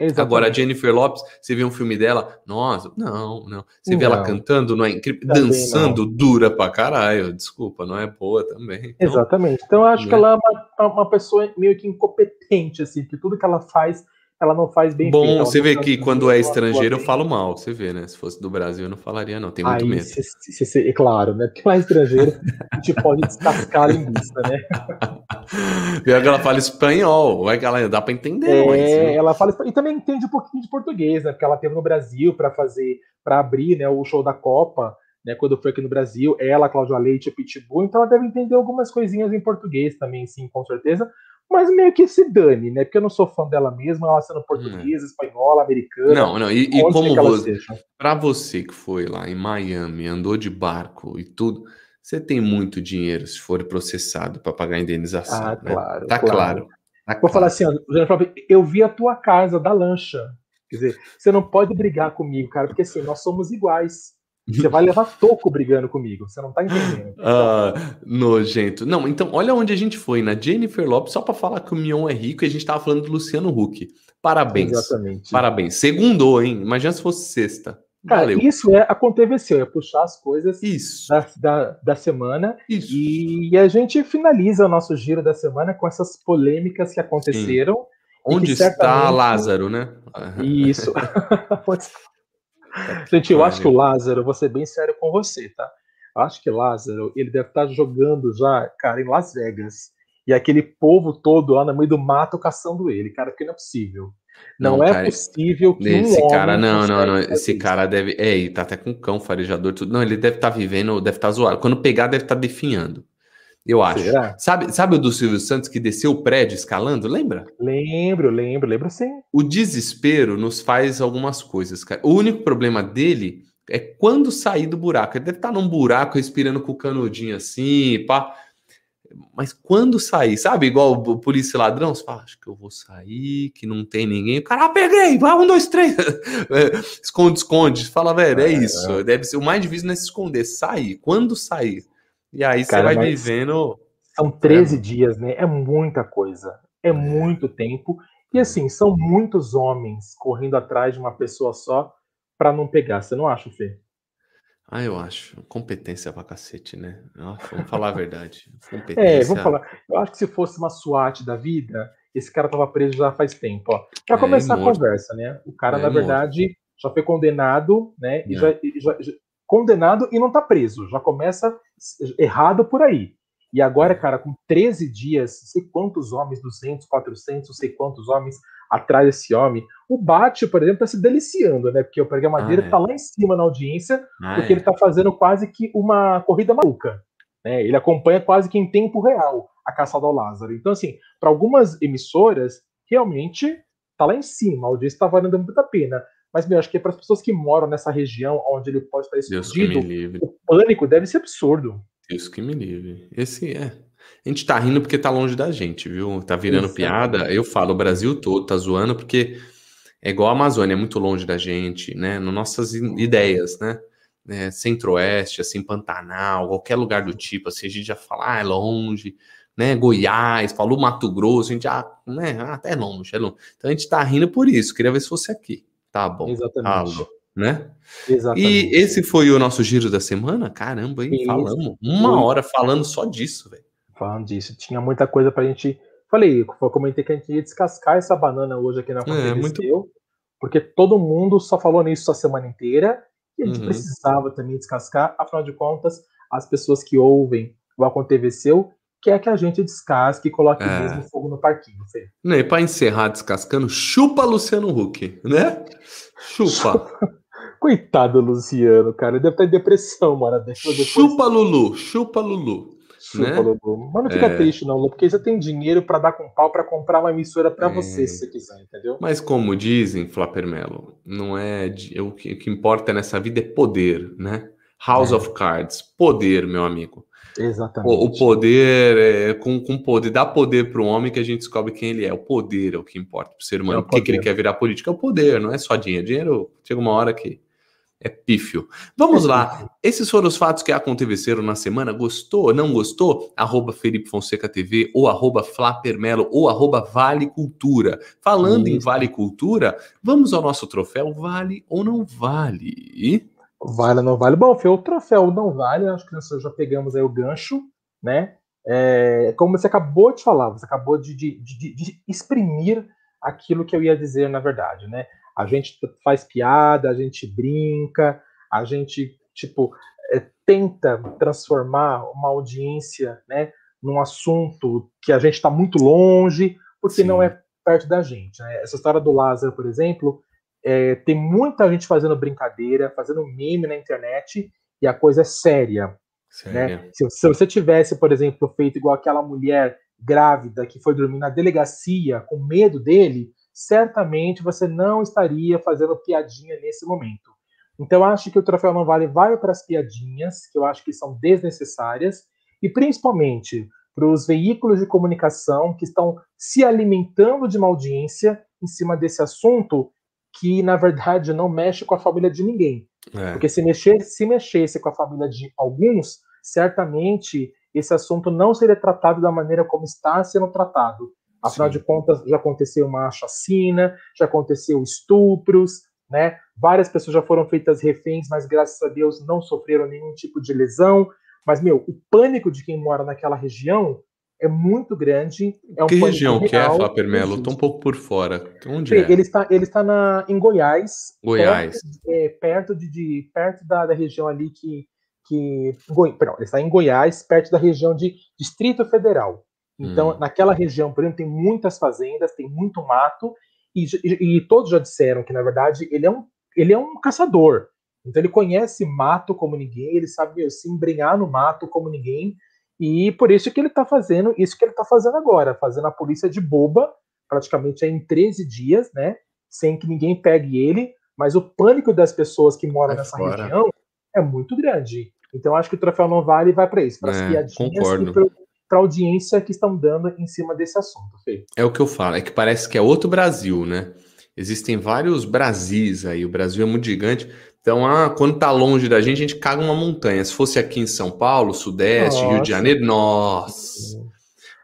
Exatamente. Agora, a Jennifer Lopes, você vê um filme dela, nossa, não, não. Você não. vê ela cantando, não é incrível, dançando, não. dura pra caralho. Desculpa, não é boa também. Então, Exatamente. Então, eu acho que ela é uma, uma pessoa meio que incompetente, assim, que tudo que ela faz ela não faz bem Bom, feito, você vê que quando é estrangeiro eu falo mal, você vê, né? Se fosse do Brasil eu não falaria, não, tem muito medo. Se, se, se, é claro, né? Porque mais estrangeiro a gente pode descascar a linguiça, né? Pior que ela fala espanhol, é que ela dá para entender. É, mas, né? ela fala e também entende um pouquinho de português, né? Porque ela teve no Brasil para fazer, para abrir, né, o show da Copa, né? Quando foi aqui no Brasil, ela, Cláudia Leite, Pitbull, então ela deve entender algumas coisinhas em português também, sim, com certeza mas meio que se dane, né? Porque eu não sou fã dela mesma, ela sendo portuguesa, hum. espanhola, americana. Não, não, e, e como você, para você que foi lá em Miami, andou de barco e tudo, você tem muito dinheiro se for processado para pagar a indenização. Ah, né? claro. Tá claro. claro. Tá Vou claro. falar assim, eu vi a tua casa da lancha. Quer dizer, você não pode brigar comigo, cara, porque assim, nós somos iguais. Você vai levar toco brigando comigo, você não tá entendendo. Ah, nojento. Não, então olha onde a gente foi, na Jennifer Lopes, só para falar que o Mion é rico e a gente tava falando do Luciano Huck. Parabéns. Exatamente. Parabéns. Segundou, hein? Imagina se fosse sexta. Cara, Valeu. isso é aconteceu, é puxar as coisas isso. Da, da, da semana. Isso. E a gente finaliza o nosso giro da semana com essas polêmicas que aconteceram. Sim. Onde que, está Lázaro, né? Isso. Gente, eu acho que o Lázaro, vou ser bem sério com você, tá? Eu acho que Lázaro, ele deve estar jogando já, cara, em Las Vegas. E aquele povo todo lá no meio do mato caçando ele, cara, porque não é possível. Não, não é cara, possível que esse um cara, não, não, não, esse cara deve, é, ele tá até com cão farejador, tudo. Não, ele deve estar tá vivendo, deve estar tá zoado. Quando pegar, deve estar tá definhando. Eu acho. Sabe, sabe o do Silvio Santos que desceu o prédio escalando? Lembra? Lembro, lembro, lembro sim. O desespero nos faz algumas coisas, cara. O único problema dele é quando sair do buraco. Ele deve estar num buraco respirando com o canudinho assim, pá. Mas quando sair, sabe? Igual o polícia ladrão, você fala, acho que eu vou sair, que não tem ninguém. O cara, ah, peguei, vai, um, dois, três. esconde, esconde. Fala, velho, é, é isso. É. Deve ser o mais difícil não é se esconder, sair. Quando sair? E aí Cara, você vai vivendo. São 13 é. dias, né? É muita coisa. É, é muito tempo. E assim, são muitos homens correndo atrás de uma pessoa só para não pegar. Você não acha, Fê? Ah, eu acho. Competência pra cacete, né? vamos falar a verdade. Competência... É, vamos falar. Eu acho que se fosse uma SWAT da vida, esse cara tava preso já faz tempo. Ó. Pra é, começar a conversa, né? O cara, é, na verdade, morto. já foi condenado, né? E já, já, já, condenado e não tá preso. Já começa errado por aí. E agora, cara, com 13 dias, sei quantos homens, 200, 400, sei quantos homens atrás desse homem. O Bate, por exemplo, tá se deliciando, né? Porque o Perga Madeira ah, é. tá lá em cima na audiência, ah, porque é. ele tá fazendo quase que uma corrida maluca. Né? Ele acompanha quase que em tempo real a caçada ao Lázaro. Então, assim, para algumas emissoras, realmente tá lá em cima, a audiência tá valendo muito a pena. Mas, meu, acho que é para as pessoas que moram nessa região onde ele pode estar escondido, o pânico deve ser absurdo. Deus que me livre. Esse é. A gente tá rindo porque tá longe da gente, viu? Tá virando piada. Eu falo, o Brasil todo tá zoando porque é igual a Amazônia, é muito longe da gente, né? Nas nossas ideias, né? É, Centro-Oeste, assim, Pantanal, qualquer lugar do tipo, assim, a gente já fala, ah, é longe, né? Goiás, falou Mato Grosso, a gente já, né? Ah, até longe, é longe. Então a gente tá rindo por isso, queria ver se fosse aqui. Tá bom. Exatamente. Alô, né? Exatamente. E esse foi o nosso giro da semana? Caramba, hein? Isso. Falamos uma hora falando só disso, velho. Falando disso. Tinha muita coisa pra gente. Falei, eu comentei que a gente ia descascar essa banana hoje aqui na é, muito... porque todo mundo só falou nisso a semana inteira e a gente uhum. precisava também descascar. Afinal de contas, as pessoas que ouvem o Aconteceu quer que a gente descasque e coloque é. mesmo fogo no parquinho, Fê. E para encerrar descascando, chupa Luciano Huck, né? Chupa. Coitado Luciano, cara. Deve estar em depressão, mano. Depois... Chupa Lulu, chupa Lulu. Chupa, né? Lulu. Mas não fica é... triste, não, Lulu, porque você tem dinheiro para dar com pau para comprar uma emissora para é... você, se você quiser, entendeu? Mas como dizem, Flapper Mello, não é. De... O, que, o que importa nessa vida é poder, né? House é. of Cards, poder, meu amigo. Exatamente. O, o poder, é, com, com poder, dá poder para o homem que a gente descobre quem ele é. O poder é o que importa para o ser humano. É o que, que ele quer virar político? É o poder, não é só dinheiro. Dinheiro chega uma hora que é pífio. Vamos é lá. Esses foram os fatos que aconteceram na semana. Gostou? Não gostou? Arroba Felipe Fonseca TV, ou arroba Flapermelo, ou arroba Vale Cultura. Falando em Vale Cultura, vamos ao nosso troféu Vale ou Não Vale? Vale ou não vale? Bom, foi o troféu não vale, acho que nós já pegamos aí o gancho, né? É, como você acabou de falar, você acabou de, de, de, de, exprimir aquilo que eu ia dizer, na verdade, né? A gente faz piada, a gente brinca, a gente, tipo, é, tenta transformar uma audiência, né, num assunto que a gente está muito longe, porque Sim. não é perto da gente. Né? Essa história do Lázaro, por exemplo, é, tem muita gente fazendo brincadeira, fazendo meme na internet, e a coisa é séria. Né? Se, se, você tivesse, por exemplo, feito igual aquela mulher grávida que foi dormir na delegacia com medo dele, certamente você não estaria fazendo piadinha nesse momento. Então, acho que o troféu não vale vai para as piadinhas, que eu acho que são desnecessárias, e principalmente para os veículos de comunicação que estão se alimentando de uma audiência em cima desse assunto que na verdade não mexe com a família de ninguém. É. Porque se, mexer, se mexesse com a família de alguns, certamente esse assunto não seria tratado da maneira como está sendo tratado. Afinal Sim. de contas, já aconteceu uma chacina, já aconteceu estupros, né? Várias pessoas já foram feitas reféns, mas graças a Deus não sofreram nenhum tipo de lesão. Mas, meu, o pânico de quem mora naquela região é muito grande. É um que região que é, Flapper Melo? Estou um pouco por fora. Onde é? Ele está, ele está na, em Goiás. Goiás. Perto, é, perto, de, de, perto da, da região ali que. que Goi, perdão, ele está em Goiás, perto da região de Distrito Federal. Então, hum. naquela região, por exemplo, tem muitas fazendas, tem muito mato, e, e, e, todos já disseram que, na verdade, ele é um, ele é um caçador. Então, ele conhece mato como ninguém, ele sabe meu, se embrenhar no mato como ninguém. E por isso que ele está fazendo isso que ele está fazendo agora, fazendo a polícia de boba, praticamente em 13 dias, né? Sem que ninguém pegue ele. Mas o pânico das pessoas que moram é nessa fora. região é muito grande. Então acho que o troféu não vale e vai para isso, para as é, piadinhas concordo. e para a audiência que estão dando em cima desse assunto, Fê. É o que eu falo, é que parece que é outro Brasil, né? Existem vários Brasis aí, o Brasil é muito gigante. Então, ah, quando tá longe da gente, a gente caga uma montanha. Se fosse aqui em São Paulo, Sudeste, nossa. Rio de Janeiro, nossa.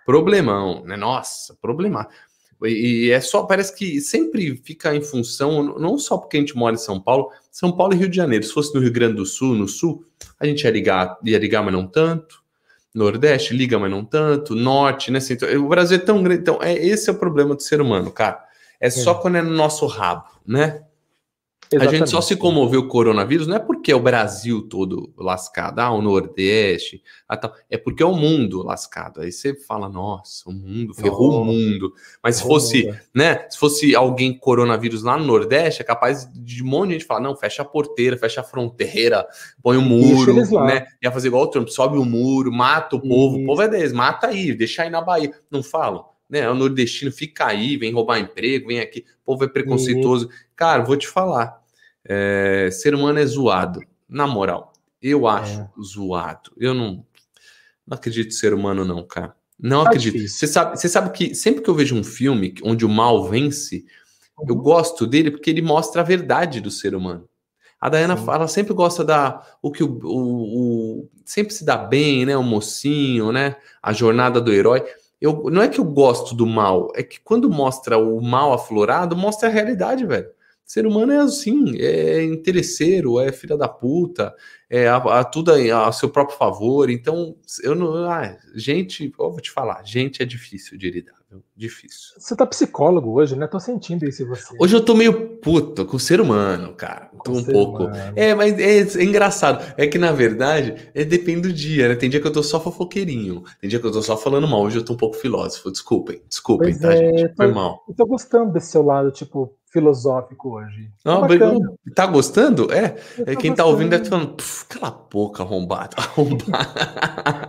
Problemão, né? Nossa, problema. E, e é só, parece que sempre fica em função, não só porque a gente mora em São Paulo, São Paulo e Rio de Janeiro. Se fosse no Rio Grande do Sul, no Sul, a gente ia ligar, ia ligar, mas não tanto. Nordeste liga, mas não tanto. Norte, né? O Brasil é tão grande. Então, é, esse é o problema do ser humano, cara. É só é. quando é no nosso rabo, né? Exatamente. A gente só se comoveu com o coronavírus não é porque é o Brasil todo lascado, ah, o Nordeste, ah, tal. é porque é o mundo lascado. Aí você fala, nossa, o mundo, ferrou oh, o mundo. Mas se fosse, né, se fosse alguém coronavírus lá no Nordeste, é capaz de um monte de gente falar, não, fecha a porteira, fecha a fronteira, põe o um muro, né? Ia fazer igual o Trump, sobe o muro, mata o povo, Isso. o povo é deles, mata aí, deixa aí na Bahia. Não falam? Né? O nordestino fica aí, vem roubar emprego, vem aqui, o povo é preconceituoso. Cara, vou te falar, é, ser humano é zoado, na moral. Eu acho é. zoado. Eu não, não acredito em ser humano, não, cara. Não tá acredito. Você sabe, você sabe que sempre que eu vejo um filme onde o mal vence, uhum. eu gosto dele porque ele mostra a verdade do ser humano. A Dayana ela sempre gosta da o que o, o, o, sempre se dá bem, né? O mocinho, né? A jornada do herói. Eu, não é que eu gosto do mal, é que quando mostra o mal aflorado, mostra a realidade, velho. Ser humano é assim, é interesseiro, é filha da puta, é a, a tudo a, a, seu próprio favor. Então, eu não. Ah, gente, vou te falar, gente é difícil de lidar. Difícil. Você tá psicólogo hoje, né? Tô sentindo isso em você. Hoje eu tô meio puto com o ser humano, cara. Tô um pouco. Humano. É, mas é, é, engraçado. É que, na verdade, é, depende do dia, né? Tem dia que eu tô só fofoqueirinho. Tem dia que eu tô só falando mal. Hoje eu tô um pouco filósofo. Desculpem, desculpem, pois tá, é, gente? Foi tô, mal. Eu tô gostando desse seu lado, tipo, filosófico hoje. Não, tá gostando? É. é quem tá ouvindo deve estar falando, cala a boca, arrombado. Arrombado.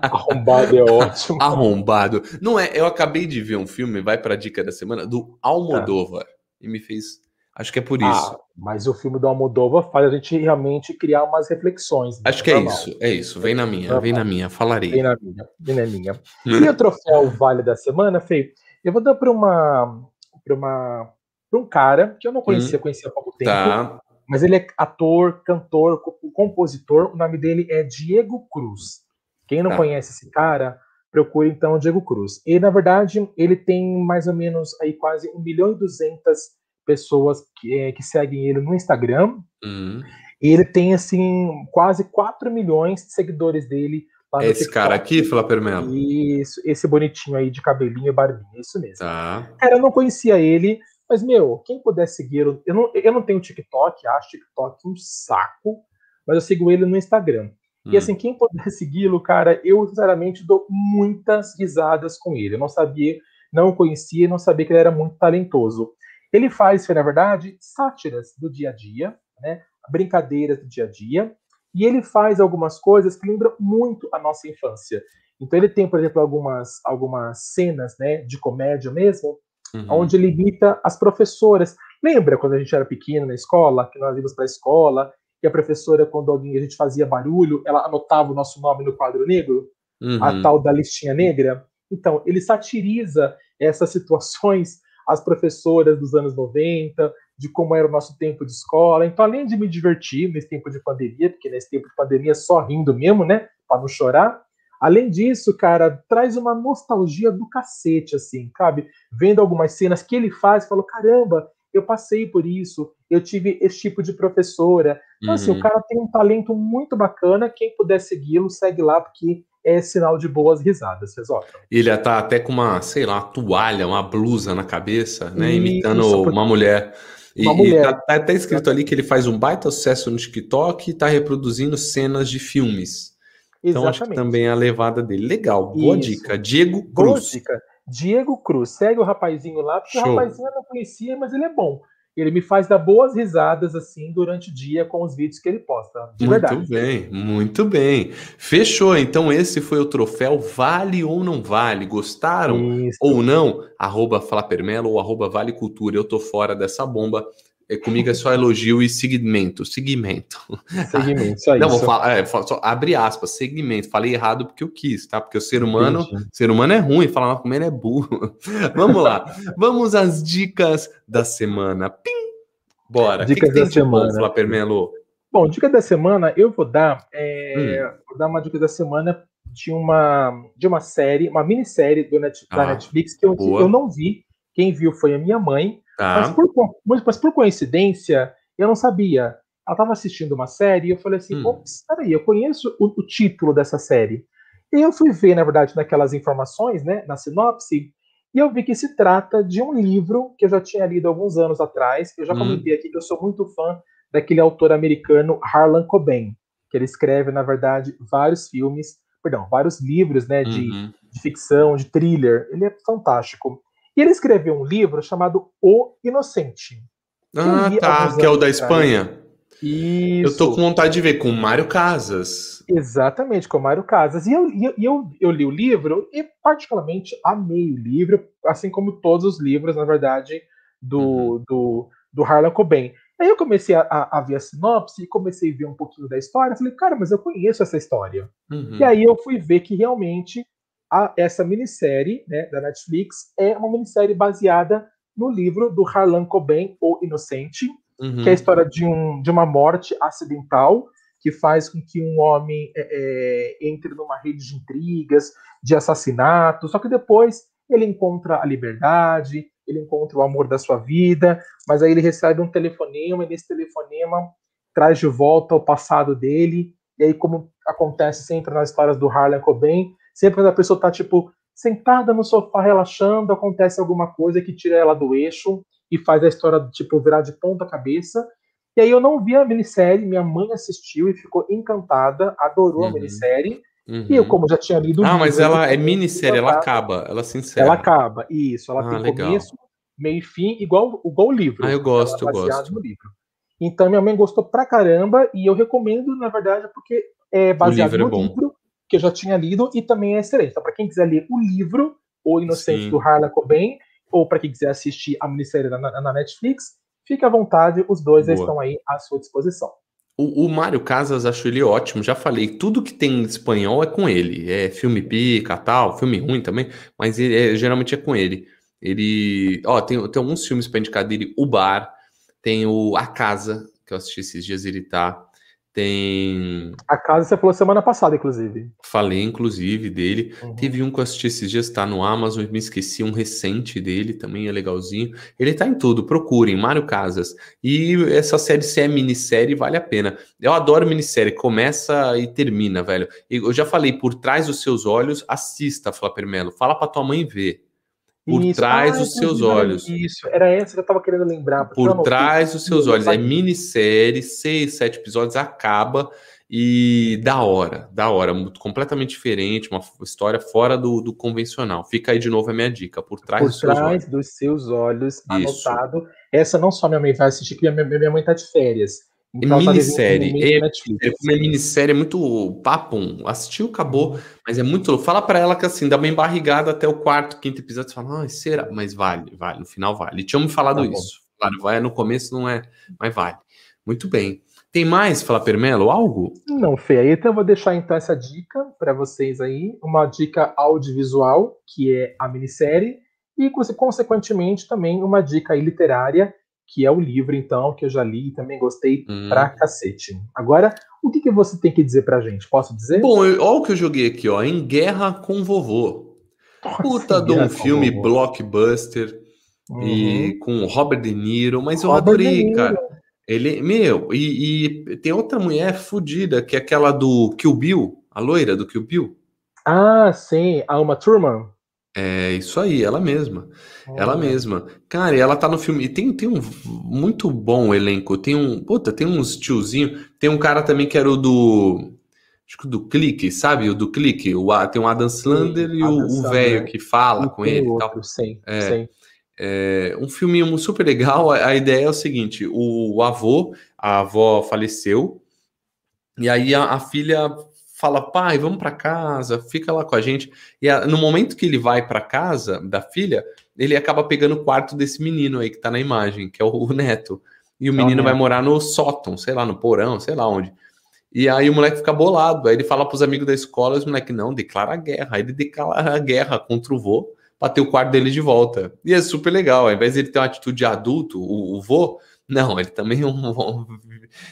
arrombado é ótimo. Arrombado. Não é, eu acabei de ver um filme, vai pra dica da semana, do Almodóvar. Ah. E me fez. Acho que é por isso. Ah, mas o filme do Almodóvar faz a gente realmente criar umas reflexões. Né? Acho que é isso, é isso. Vem na minha, vem na minha, falarei. Vem na minha, vem na minha. e o troféu Vale da Semana, Fê? Eu vou dar para uma, pra uma para um cara que eu não conhecia, hum, conhecia há pouco tempo. Tá. Mas ele é ator, cantor, compositor. O nome dele é Diego Cruz. Quem não tá. conhece esse cara, procure então o Diego Cruz. E na verdade ele tem mais ou menos aí quase 1 milhão e 200 pessoas que, é, que seguem ele no Instagram. Hum. E ele tem assim quase 4 milhões de seguidores dele lá Esse cara aqui, Flapper Melo? Isso, esse bonitinho aí de cabelinho e barbinha, isso mesmo. Tá. Cara, eu não conhecia ele, mas, meu, quem puder seguir, eu não, eu não tenho TikTok, acho TikTok um saco, mas eu sigo ele no Instagram. Hum. E assim, quem puder segui-lo, cara, eu sinceramente dou muitas risadas com ele. Eu não sabia, não conhecia, não sabia que ele era muito talentoso. Ele faz, na verdade, sátiras do dia a dia, né? Brincadeiras do dia a dia. E ele faz algumas coisas que lembram muito a nossa infância. Então ele tem, por exemplo, algumas, algumas cenas né, de comédia mesmo, uhum. onde ele imita as professoras. Lembra quando a gente era pequeno na escola, que nós íamos para a escola, e a professora, quando alguém a gente fazia barulho, ela anotava o nosso nome no quadro negro? Uhum. A tal da listinha negra? Então, ele satiriza essas situações, as professoras dos anos 90, de como era o nosso tempo de escola. Então, além de me divertir nesse tempo de pandemia, porque nesse tempo de pandemia só rindo mesmo, né? Para não chorar, Além disso, cara, traz uma nostalgia do cacete, assim, sabe? Vendo algumas cenas que ele faz, falou: caramba, eu passei por isso, eu tive esse tipo de professora. Então, uhum. assim, o uhum. cara tem um talento muito bacana. Quem puder segui-lo, segue lá, porque é sinal de boas risadas, vocês olham. Ele tá até com uma, sei lá, uma toalha, uma blusa na cabeça, né? Imitando isso, uma mulher. E, uma mulher. E tá, tá até escrito ali que ele faz um baita sucesso no TikTok e tá reproduzindo cenas de filmes. Então Exatamente. acho que também é a levada dele. Legal, boa Isso. dica. Diego Cruz. Boa dica. Diego Cruz. Segue o rapazinho lá, porque Show. o rapazinho eu não conhecia, mas ele é bom. Ele me faz dar boas risadas assim durante o dia com os vídeos que ele posta. De muito verdade. bem, muito bem. Fechou. Então esse foi o troféu Vale ou não vale? Gostaram Isso. ou não? Arroba Flapermelo ou arroba Vale Cultura. Eu tô fora dessa bomba. É, comigo é só elogio e segmento. Segmento. Segmento, só isso. Não, vou falar, é, só, abre aspas, segmento. Falei errado porque eu quis, tá? Porque o ser humano, ser humano é ruim, falar uma comendo é burro. Vamos lá. Vamos às dicas da semana. Pim! Bora. Dicas que que da semana. Bom, Permelo? Bom, dica da semana, eu vou dar, é, hum. vou dar uma dica da semana de uma, de uma série, uma minissérie do Net, ah, da Netflix que eu, eu não vi. Quem viu foi a minha mãe. Tá. Mas, por, mas por coincidência, eu não sabia. Ela estava assistindo uma série e eu falei assim: hum. ops, peraí, eu conheço o, o, título dessa série. E eu fui ver, na verdade, naquelas informações, né, na sinopse, e eu vi que se trata de um livro que eu já tinha lido alguns anos atrás. Eu já hum. comentei aqui que eu sou muito fã daquele autor americano Harlan Coben, que ele escreve, na verdade, vários filmes, perdão, vários livros, né, de, uhum. de ficção, de thriller. Ele é fantástico. E ele escreveu um livro chamado O Inocente. Ah, tá, que é o da Espanha. Isso. Eu tô com vontade de ver com Mário Casas. Exatamente, com Mário Casas. E eu, eu, eu, eu, li o livro e particularmente amei o livro, assim como todos os livros, na verdade, do, uhum. do, do Harlan Coben. Aí eu comecei a, a, ver a sinopse e comecei a ver um pouquinho da história. Falei, cara, mas eu conheço essa história. Uhum. E aí eu fui ver que realmente a, essa minissérie né, da Netflix é uma minissérie baseada no livro do Harlan Coben, O Inocente, uhum. que é a história de, um, de uma morte acidental que faz com que um homem é, é, entre numa rede de intrigas, de assassinato, só que depois ele encontra a liberdade, ele encontra o amor da sua vida, mas aí ele recebe um telefonema, e nesse telefonema traz de volta o passado dele, e aí como acontece sempre nas histórias do Harlan Coben, sempre quando a pessoa está tipo sentada no sofá relaxando, acontece alguma coisa que tira ela do eixo e faz a história tipo virar de ponta cabeça. E aí eu não vi a minissérie, minha mãe assistiu e ficou encantada, adorou uhum. a minissérie. Uhum. E eu, como já tinha lido. Ah, livro, mas ela é minissérie, ela acaba, ela se encerra. Ela acaba, isso. Ela ah, tem legal. começo, meio e fim, igual, igual o livro. Ah, eu gosto, eu gosto. No livro. Então minha mãe gostou pra caramba e eu recomendo, na verdade, porque é baseado livro é no é livro que eu já tinha lido e também é excelente. Então, para quem quiser ler o livro, O Inocente Sim. do Harlan Coben, ou para quem quiser assistir a minissérie na, na, Netflix, fique à vontade, os dois estão aí à sua disposição. O, o Mário Casas, acho ele ótimo, já falei, tudo que tem em espanhol é com ele. É filme pica, tal, filme ruim também, mas ele, é, geralmente é com ele. Ele. Ó, tem, tem alguns filmes para indicar dele: O Bar, tem o A Casa, que eu assisti esses dias, ele tá. Tem. A casa você falou semana passada, inclusive. Falei, inclusive, dele. Uhum. Teve um que eu assisti esses dias, tá no Amazon, me esqueci, um recente dele, também é legalzinho. Ele tá em tudo, procurem, Mário Casas. E essa série, se é minissérie, vale a pena. Eu adoro minissérie, começa e termina, velho. Eu já falei, por trás dos seus olhos, assista, Flapper Melo. Fala pra tua mãe ver por isso. trás ah, dos seus olhos. Isso, era essa que eu tava querendo lembrar. Por trás dos seus olhos. É minissérie, seis, sete episódios, acaba e da hora, da hora, completamente diferente, uma história fora do, do convencional. Fica aí de novo a minha dica, por trás, por dos, trás seus olhos. dos seus olhos, anotado. Essa não só minha mãe vai assistir, porque minha, minha mãe tá de férias. Então, minissérie. É, é, uma minissérie, é muito papo. Assistiu, acabou. Mas é muito. Fala para ela que assim, dá uma embarrigada até o quarto, quinto episódio. Você fala, ah, será? Mas vale, vale. No final vale. Tinha me falado tá isso. Claro, vai no começo, não é, mas vale. Muito bem. Tem mais, Fala Permelo, algo? Não, Fê. Aí então eu vou deixar então essa dica para vocês aí. Uma dica audiovisual, que é a minissérie. E, consequentemente, também uma dica literária, que é o livro, então, que eu já li e também gostei hum. pra cacete. Agora, o que, que você tem que dizer pra gente? Posso dizer? Bom, olha o que eu joguei aqui, ó. Em Guerra com Vovô. Nossa, Puta de um filme blockbuster uhum. e com Robert De Niro, mas eu Robert adorei, cara. Ele, meu, e, e, tem outra mulher fodida, que é aquela do Kill Bill, a loira do Kill Bill. Ah, sim, a Uma Thurman. É isso aí, ela mesma. Ela mesma. Cara, e ela tá no filme. E tem, tem um muito bom elenco. Tem um. Puta, tem uns tiozinho. Tem um cara também que era o do. Acho que do Clique, sabe? O do Clique. O, tem um Adam Slander e o velho que fala com ele e tal. Sim, é, sim. É, um filminho super legal. A, a ideia é o seguinte: o, o, avô, a avó faleceu. E aí a, a filha fala, pai, vamos para casa, fica lá com a gente. E a, no momento que ele vai para casa da filha, ele acaba pegando o quarto desse menino aí que tá na imagem, que é o, o neto. E o menino vai morar no sótão, sei lá, no porão, sei lá onde. E aí o moleque fica bolado. Aí ele fala pros amigos da escola, os moleques, não, declara a guerra. Aí ele declara a guerra contra o vô pra ter o quarto dele de volta. E é super legal. Ao invés de ele ter uma atitude de adulto, o, o vô, não, ele também é um.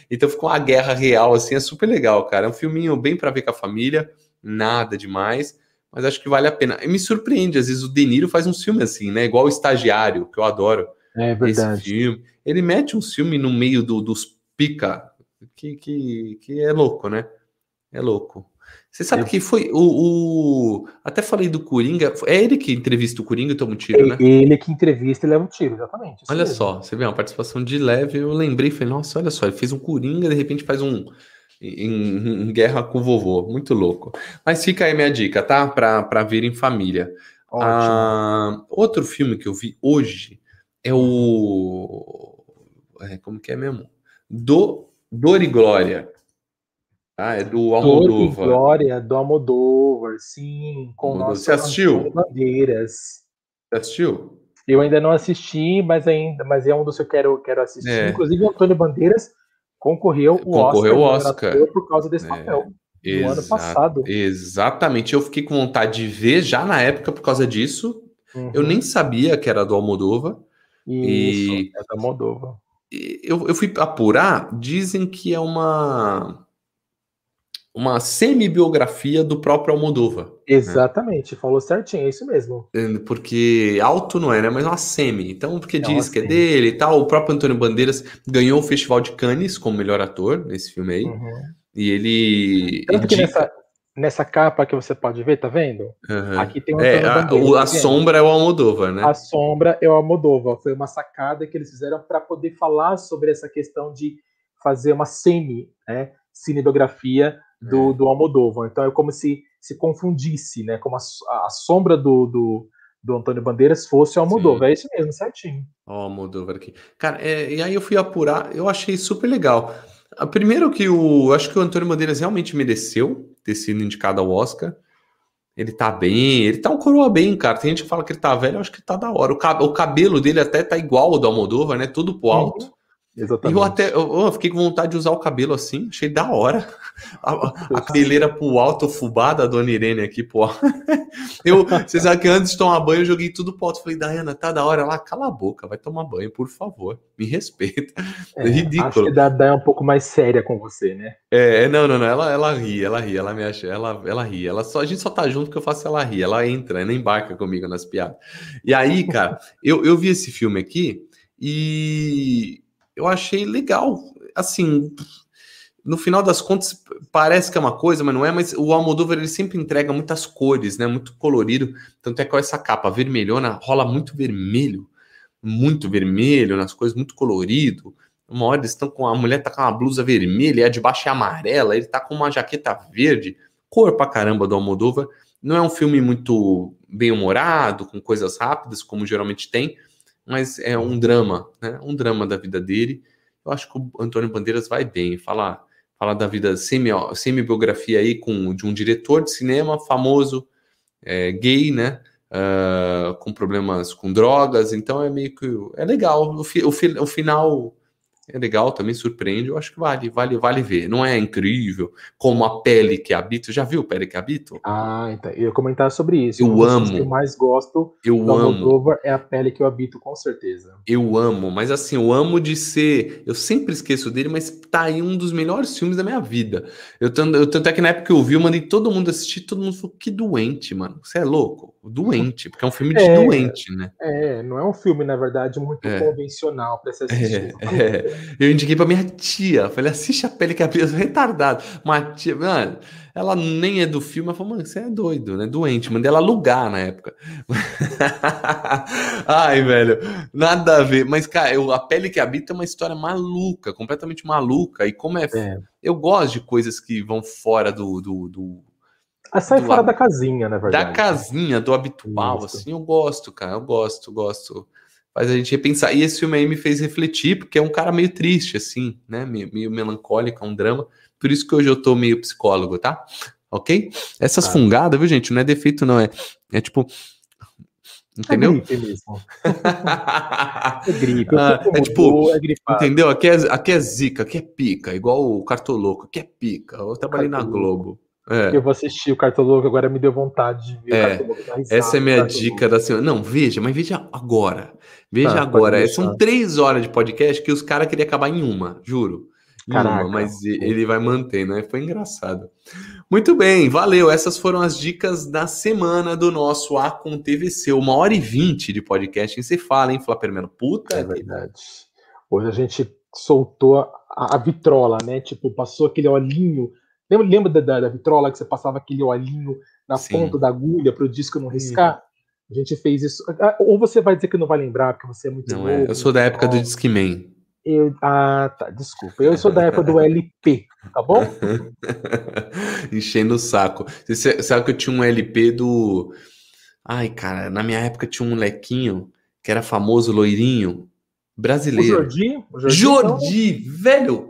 Então ficou uma guerra real, assim, é super legal, cara. É um filminho bem para ver com a família, nada demais, mas acho que vale a pena. E me surpreende, às vezes o De Niro faz um filme assim, né? Igual o Estagiário, que eu adoro. É verdade. Esse filme. Ele mete um filme no meio do, dos pica, que, que, que é louco, né? É louco. Você sabe que foi o, o, Até falei do Coringa. É ele que entrevista o Coringa e toma um tiro, é, né? Ele que entrevista e leva um tiro, exatamente. Olha mesmo. só, você vê uma participação de leve. Eu lembrei, falei, nossa, olha só, ele fez um Coringa, de repente faz um. Em, em guerra com o vovô. Muito louco. Mas fica aí minha dica, tá? Pra, pra ver em família. Ah, outro filme que eu vi hoje é o. É, como que é mesmo? Do Dor e Glória. Ah, é do Almodóvar. Glória, do Almodóvar, sim. Com Almodóvar. Você assistiu? Bandeiras. Você assistiu? Eu ainda não assisti, mas ainda, mas é um dos que eu quero, quero assistir. É. Inclusive, o Antônio Bandeiras concorreu o concorreu Oscar, Oscar. por causa desse é. papel. No ano passado. Exatamente. Eu fiquei com vontade de ver já na época por causa disso. Uhum. Eu nem sabia que era do Almodova. Isso, e... é da Almodova. Eu, eu fui apurar, dizem que é uma uma semi-biografia do próprio Almodova. Né? Exatamente, né? falou certinho, é isso mesmo. É, porque alto não é, né? Mas uma semi. Então, porque é diz que é dele e tal. O próprio Antônio Bandeiras ganhou o Festival de Cannes como melhor ator nesse filme aí. Uhum. E ele. Tanto indica... que nessa, nessa capa que você pode ver, tá vendo? Uhum. Aqui tem um é, a, o, a sombra é o Almodóvar, né? A sombra é o Almodóvar. Foi uma sacada que eles fizeram para poder falar sobre essa questão de fazer uma semi, né? Cinebiografia do, é. do Almodóvar. Então é como se se confundisse, né? Como a, a sombra do, do, do, Antônio Bandeiras fosse o Almodóvar. Sim. É isso mesmo, certinho. O Almodóvar aqui. Cara, é, e aí eu fui apurar, eu achei super legal. Primeiro que o. Acho que o Antônio Bandeiras realmente mereceu ter sido indicado ao Oscar. Ele tá bem, ele tá um coroa bem, cara. Tem gente que fala que ele tá velho, eu acho que tá da hora. O, cabelo dele até tá igual ao do Almodóvar, né? Tudo pro alto. Uhum. Exatamente. Eu até eu, eu, fiquei com vontade de usar o cabelo assim, achei da hora. A, a cabeleira pro alto, fubada da dona Irene aqui alto. Eu, vocês sabem que antes de tomar banho, eu joguei tudo pro alto. Falei, Dayana, tá da hora lá, cala a boca, vai tomar banho, por favor, me respeita. É, é ridículo. Acho que dá, dá um pouco mais séria com você, né? É, não, não, não, ela, ela ri, ela ri, ela me acha, ela, ela ri. Ela só, a gente só tá junto porque eu faço ela rir, ela entra, ela embarca comigo nas piadas. E aí, cara, eu, eu vi esse filme aqui e eu achei legal. Assim, no final das contas, parece que é uma coisa, mas não é. Mas o Almodóvar ele sempre entrega muitas cores, né? Muito colorido. Tanto é que essa capa vermelhona rola muito vermelho, muito vermelho nas coisas, muito colorido. Uma hora eles estão com a mulher tá com uma blusa vermelha, a de baixo é amarela, ele tá com uma jaqueta verde, cor pra caramba do Almodóvar. Não é um filme muito bem humorado, com coisas rápidas, como geralmente tem, mas é um drama, né? Um drama da vida dele. Eu acho que o Antônio Bandeiras vai bem. Falar fala da vida semi, semi-biografia aí com, de um diretor de cinema famoso, é, gay, né? Uh, com problemas com drogas, então é meio que é legal. O, fi, o, fi, o final é legal, também surpreende. Eu acho que vale, vale, vale ver. Não é incrível como a pele que habito. Já viu Pele que habito? Ah, então. Eu ia comentar sobre isso. Eu amo. que eu mais gosto eu do amo. é a pele que eu habito, com certeza. Eu amo, mas assim, eu amo de ser. Eu sempre esqueço dele, mas tá aí um dos melhores filmes da minha vida. Eu tanto, eu, tanto é que na época que eu vi, eu mandei todo mundo assistir, todo mundo falou: que doente, mano. Você é louco? Doente, porque é um filme de é, doente, né? É, não é um filme, na verdade, muito é. convencional para ser assistido. É, é. Eu indiquei pra minha tia, falei, assiste a pele que a retardado. Uma tia, mano, ela nem é do filme, ela falou, mano, você é doido, né? Doente. Mandei ela alugar na época. Ai, velho, nada a ver. Mas, cara, eu, a pele que habita é uma história maluca, completamente maluca. E como é. é. Eu gosto de coisas que vão fora do, do, do ah, sai fora da casinha, na verdade. Da casinha, do habitual, Isso. assim, eu gosto, cara, eu gosto, gosto. Faz a gente repensar. E esse filme aí me fez refletir, porque é um cara meio triste, assim, né? Meio, meio melancólico, é um drama. Por isso que hoje eu tô meio psicólogo, tá? Ok? Essas ah. fungadas, viu, gente? Não é defeito, não. É, é tipo. Entendeu? É gripe mesmo. é gripe. Ah, é tipo, é entendeu? Aqui é, aqui é zica, aqui é pica, igual o Cartoloco, aqui é pica. Eu trabalhei na Globo. É. Eu vou assistir o Cartoloco, agora me deu vontade de ver é. o Cartoloco. Essa é a minha dica da semana. Não, veja, mas veja agora. Veja tá, agora. São três horas de podcast que os caras queriam acabar em uma, juro. Caraca, uma, mas ele vai manter, né? Foi engraçado. Muito bem, valeu. Essas foram as dicas da semana do nosso A com TVC. Uma hora e vinte de podcast. E você fala, hein, Flapermelo? Puta. É verdade. Hoje a gente soltou a, a vitrola, né? Tipo, passou aquele olhinho Lembra, lembra da, da, da, vitrola que você passava aquele olhinho na Sim. ponta da agulha para o disco não riscar? A gente fez isso. Ah, ou você vai dizer que não vai lembrar, porque você é muito Não, é, novo, é. eu sou da época do Discman. Eu, ah, tá, desculpa. Eu sou da época do LP, tá bom? Enchendo o saco. Você sabe que eu tinha um LP do. Ai, cara, na minha época tinha um molequinho que era famoso, loirinho, brasileiro. O Jordi? O Jordi, Jordi velho!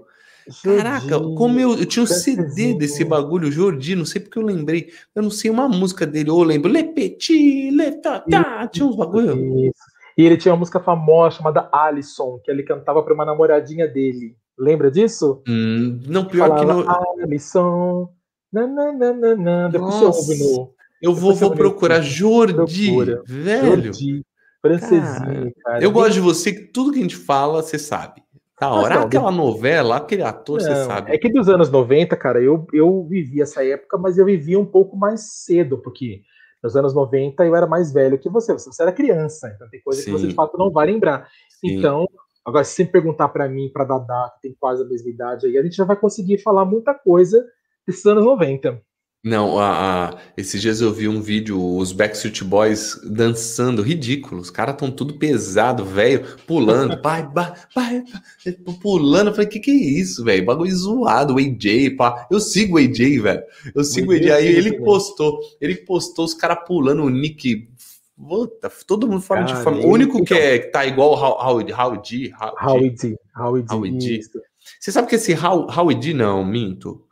Jordi, Caraca, como eu, eu tinha um CD desse bagulho, Jordi, não sei porque eu lembrei. Eu não sei uma música dele, eu lembro. Le Petit, Le Tata, tinha uns bagulho. Isso. E ele tinha uma música famosa chamada Alison, que ele cantava para uma namoradinha dele. Lembra disso? Hum, não, pior que não. Alison. Nananana. Depois Nossa. você ouve no. Eu vou, vou procurar Jordi, velho. Jordi, francesinho, cara. cara. Eu gosto de você, que tudo que a gente fala, você sabe. Da hora, não, aquela novela, aquele ator, não, você sabe. É que dos anos 90, cara, eu, eu vivi essa época, mas eu vivia um pouco mais cedo, porque nos anos 90 eu era mais velho que você, você era criança, então tem coisa Sim. que você de fato não vai lembrar. Sim. Então, agora se você perguntar para mim, para Dadá, que tem quase a mesma idade aí, a gente já vai conseguir falar muita coisa desses anos 90. Não, a, a, esses dias eu vi um vídeo, os Backstreet Boys dançando, ridículo. Os caras estão tudo pesado, velho, pulando, pai, pai, pai, pulando. Eu falei, que que é isso, velho? Bagulho zoado, o AJ, pá. Eu sigo o AJ, velho. Eu sigo o AJ. Aí ele postou, ele postou os caras pulando o Nick. Puta, todo mundo fala de forma. O único que, é, que tá igual o D. Howie D. Você sabe que esse Howie D, não, minto.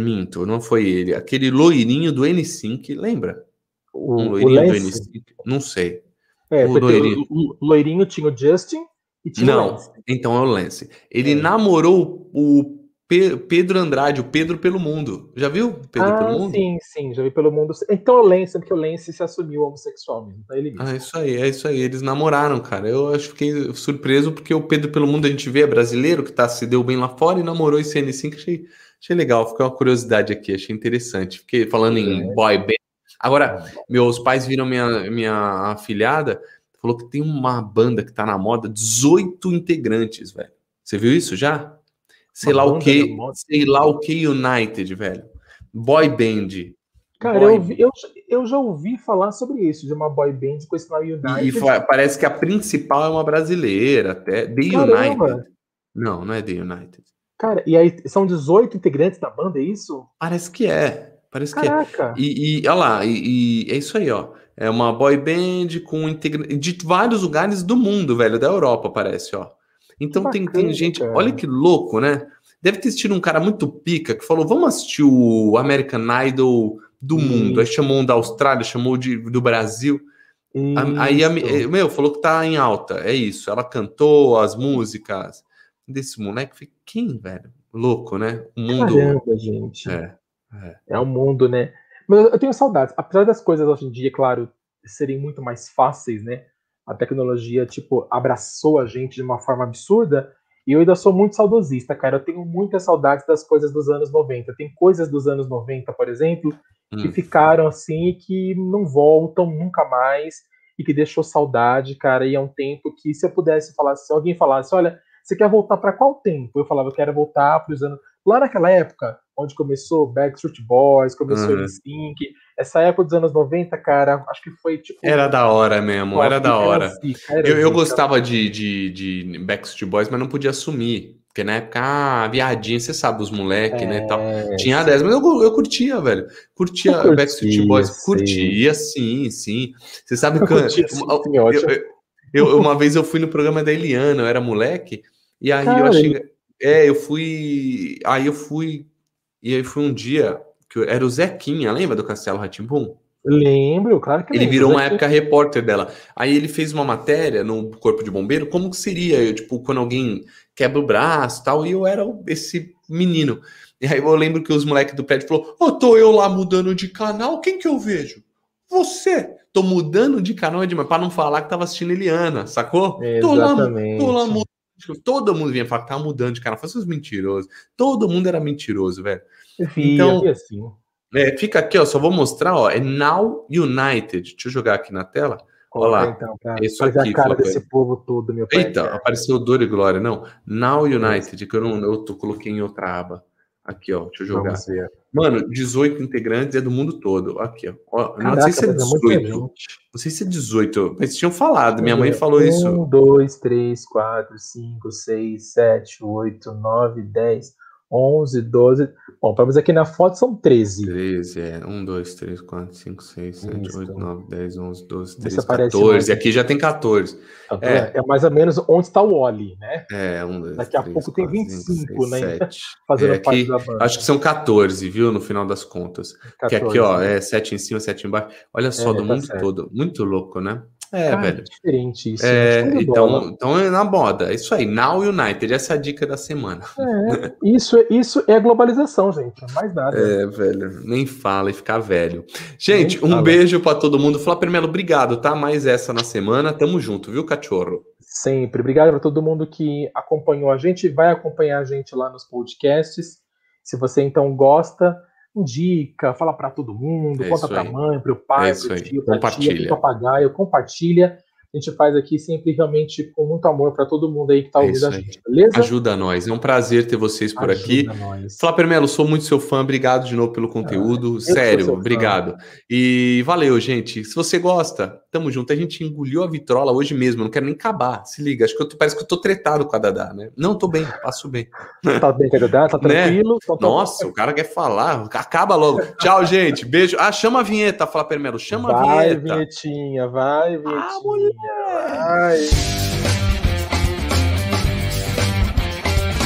Minto, não foi ele. Aquele loirinho do N5, lembra? O, um loirinho do N5? Não sei. É, o loirinho. o loirinho tinha o Justin e tinha não, o Lance. Então é o Lance. Ele é. namorou o Pedro Andrade, o Pedro pelo Mundo. Já viu Pedro ah, pelo Mundo? Sim, sim, já vi pelo mundo. Então o Lance, porque o Lance se assumiu homossexual mesmo, tá ele. Ah, isso aí, é isso aí. Eles namoraram, cara. Eu acho que fiquei surpreso porque o Pedro pelo Mundo a gente vê é brasileiro que tá, se deu bem lá fora e namorou esse N5, achei Achei legal, ficou uma curiosidade aqui, achei interessante. Fiquei falando em é. boy band. Agora, meus pais viram minha, minha afilhada, falou que tem uma banda que tá na moda, 18 integrantes, velho. Você viu isso já? Sei uma lá o que, sei lá o que United, velho. Boy band. Cara, boy eu, eu, eu, já ouvi falar sobre isso, de uma boy band com esse nome United. E parece que a principal é uma brasileira, até. The Caramba. United. Não, não é The United. Cara, e aí são 18 integrantes da banda, é isso? Parece que é. Parece Caraca. que é. E, e olha lá, e, e, é isso aí, ó. É uma boy band com integrantes de vários lugares do mundo, velho, da Europa, parece, ó. Então tem, tem gente. Cara. Olha que louco, né? Deve ter assistido um cara muito pica que falou: vamos assistir o American Idol do hum. mundo. Aí chamou um da Austrália, chamou de, do Brasil. Isso. Aí, a, meu, falou que tá em alta. É isso. Ela cantou as músicas desse moleque. Quem, velho? Louco, né? O mundo. Caramba, gente. É, é. é o mundo, né? Mas eu tenho saudades. Apesar das coisas hoje em dia, claro, serem muito mais fáceis, né? A tecnologia, tipo, abraçou a gente de uma forma absurda. E eu ainda sou muito saudosista, cara. Eu tenho muitas saudades das coisas dos anos 90. Tem coisas dos anos 90, por exemplo, que hum. ficaram assim e que não voltam nunca mais e que deixou saudade, cara. E é um tempo que, se eu pudesse falar, se alguém falasse, olha, você quer voltar para qual tempo? Eu falava, eu quero voltar para os anos. Lá naquela época, onde começou Backstreet Boys, começou uhum. NSYNC, essa época dos anos 90, cara, acho que foi tipo. Era da hora mesmo, era da hora. Era assim, era eu, eu gostava de, de, de Backstreet Boys, mas não podia assumir. Porque na época, ah, viadinho, você sabe, os moleques, é, né? Tal. Tinha 10, mas eu, eu curtia, velho. Curtia, curtia Backstreet Boys, sim. curtia, sim, sim. Você sabe que. Eu, eu, eu, uma vez eu fui no programa da Eliana, eu era moleque, e aí Cara, eu achei. É, eu fui. Aí eu fui. E aí foi um dia que eu... era o Zequinha, lembra do Castelo Ratimbum? Lembro, claro que Ele lembro, virou uma época repórter dela. Aí ele fez uma matéria no Corpo de Bombeiro, como que seria, eu, tipo, quando alguém quebra o braço e tal, e eu era esse menino. E aí eu lembro que os moleques do prédio Ô, oh, tô eu lá mudando de canal, quem que eu vejo? Você! Tô mudando de canal, é para não falar que tava assistindo Eliana, sacou? Exatamente. Tô lá, tô lá Todo mundo vinha falar que tava mudando de canal. Falei, os mentirosos. Todo mundo era mentiroso, velho. Enfim, então, assim. É, fica aqui, ó. Só vou mostrar, ó. É Now United. Deixa eu jogar aqui na tela. Olha lá. Então, cara, Isso aqui, a cara desse povo todo, meu pai. Eita, apareceu Dor e Glória. Não. Now United, que eu não eu tô, coloquei em outra aba. Aqui, ó. Deixa eu jogar. Mano, 18 integrantes é do mundo todo. Aqui, ó. Caraca, não sei se é 18. Não sei se é 18, mas tinham falado. Minha mãe falou um, isso. 1, 2, 3, 4, 5, 6, 7, 8, 9, 10, 11, 12. Bom, pelo menos aqui na foto são 13. 13, é. 1, 2, 3, 4, 5, 6, 7, Isso. 8, 9, 10, 11, 12, 13, 14. Mais. Aqui já tem 14. Tá é. é mais ou menos onde está o Oli, né? É, 1, 2, Daqui a 3, pouco 4, tem 25, 5, 6, né? 7. Fazendo é, aqui, parte da banda. Acho que são 14, viu? No final das contas. 14, que aqui, ó, né? é 7 em cima, 7 embaixo. Olha só, é, do tá mundo certo. todo. Muito louco, né? É, Cara, velho. diferente isso. É, então, então é na moda. É isso aí. Now United. Essa é a dica da semana. É, isso, isso é globalização, gente. Mais nada. É, velho. Nem fala e ficar velho. Gente, Nem um fala. beijo para todo mundo. Flá Melo, obrigado, tá? Mais essa na semana. Tamo junto, viu, cachorro? Sempre. Obrigado para todo mundo que acompanhou a gente. Vai acompanhar a gente lá nos podcasts. Se você então gosta indica, fala para todo mundo, é conta para a mãe, para o pai, é para o tio, para tia, para papagaio, compartilha. A gente faz aqui sempre realmente com muito amor para todo mundo aí que está é ouvindo é a gente, beleza? Ajuda nós, é um prazer ter vocês por Ajuda aqui. Nós. Flávio Melo, sou muito seu fã, obrigado de novo pelo conteúdo, ah, sério, obrigado. E valeu, gente. Se você gosta, tamo junto. A gente engoliu a vitrola hoje mesmo, não quero nem acabar. Se liga, acho que eu tô, parece que eu tô tretado com a Dadá, né? Não, tô bem, passo bem. Tá bem com a Dadá, tá né? tranquilo. Né? Nossa, o cara quer falar, acaba logo. Tchau, gente, beijo. Ah, chama a vinheta, Flávio Melo, chama vai, a vinheta. Vai, vinhetinha, vai, vinhetinha. Ah, mulher. Vai.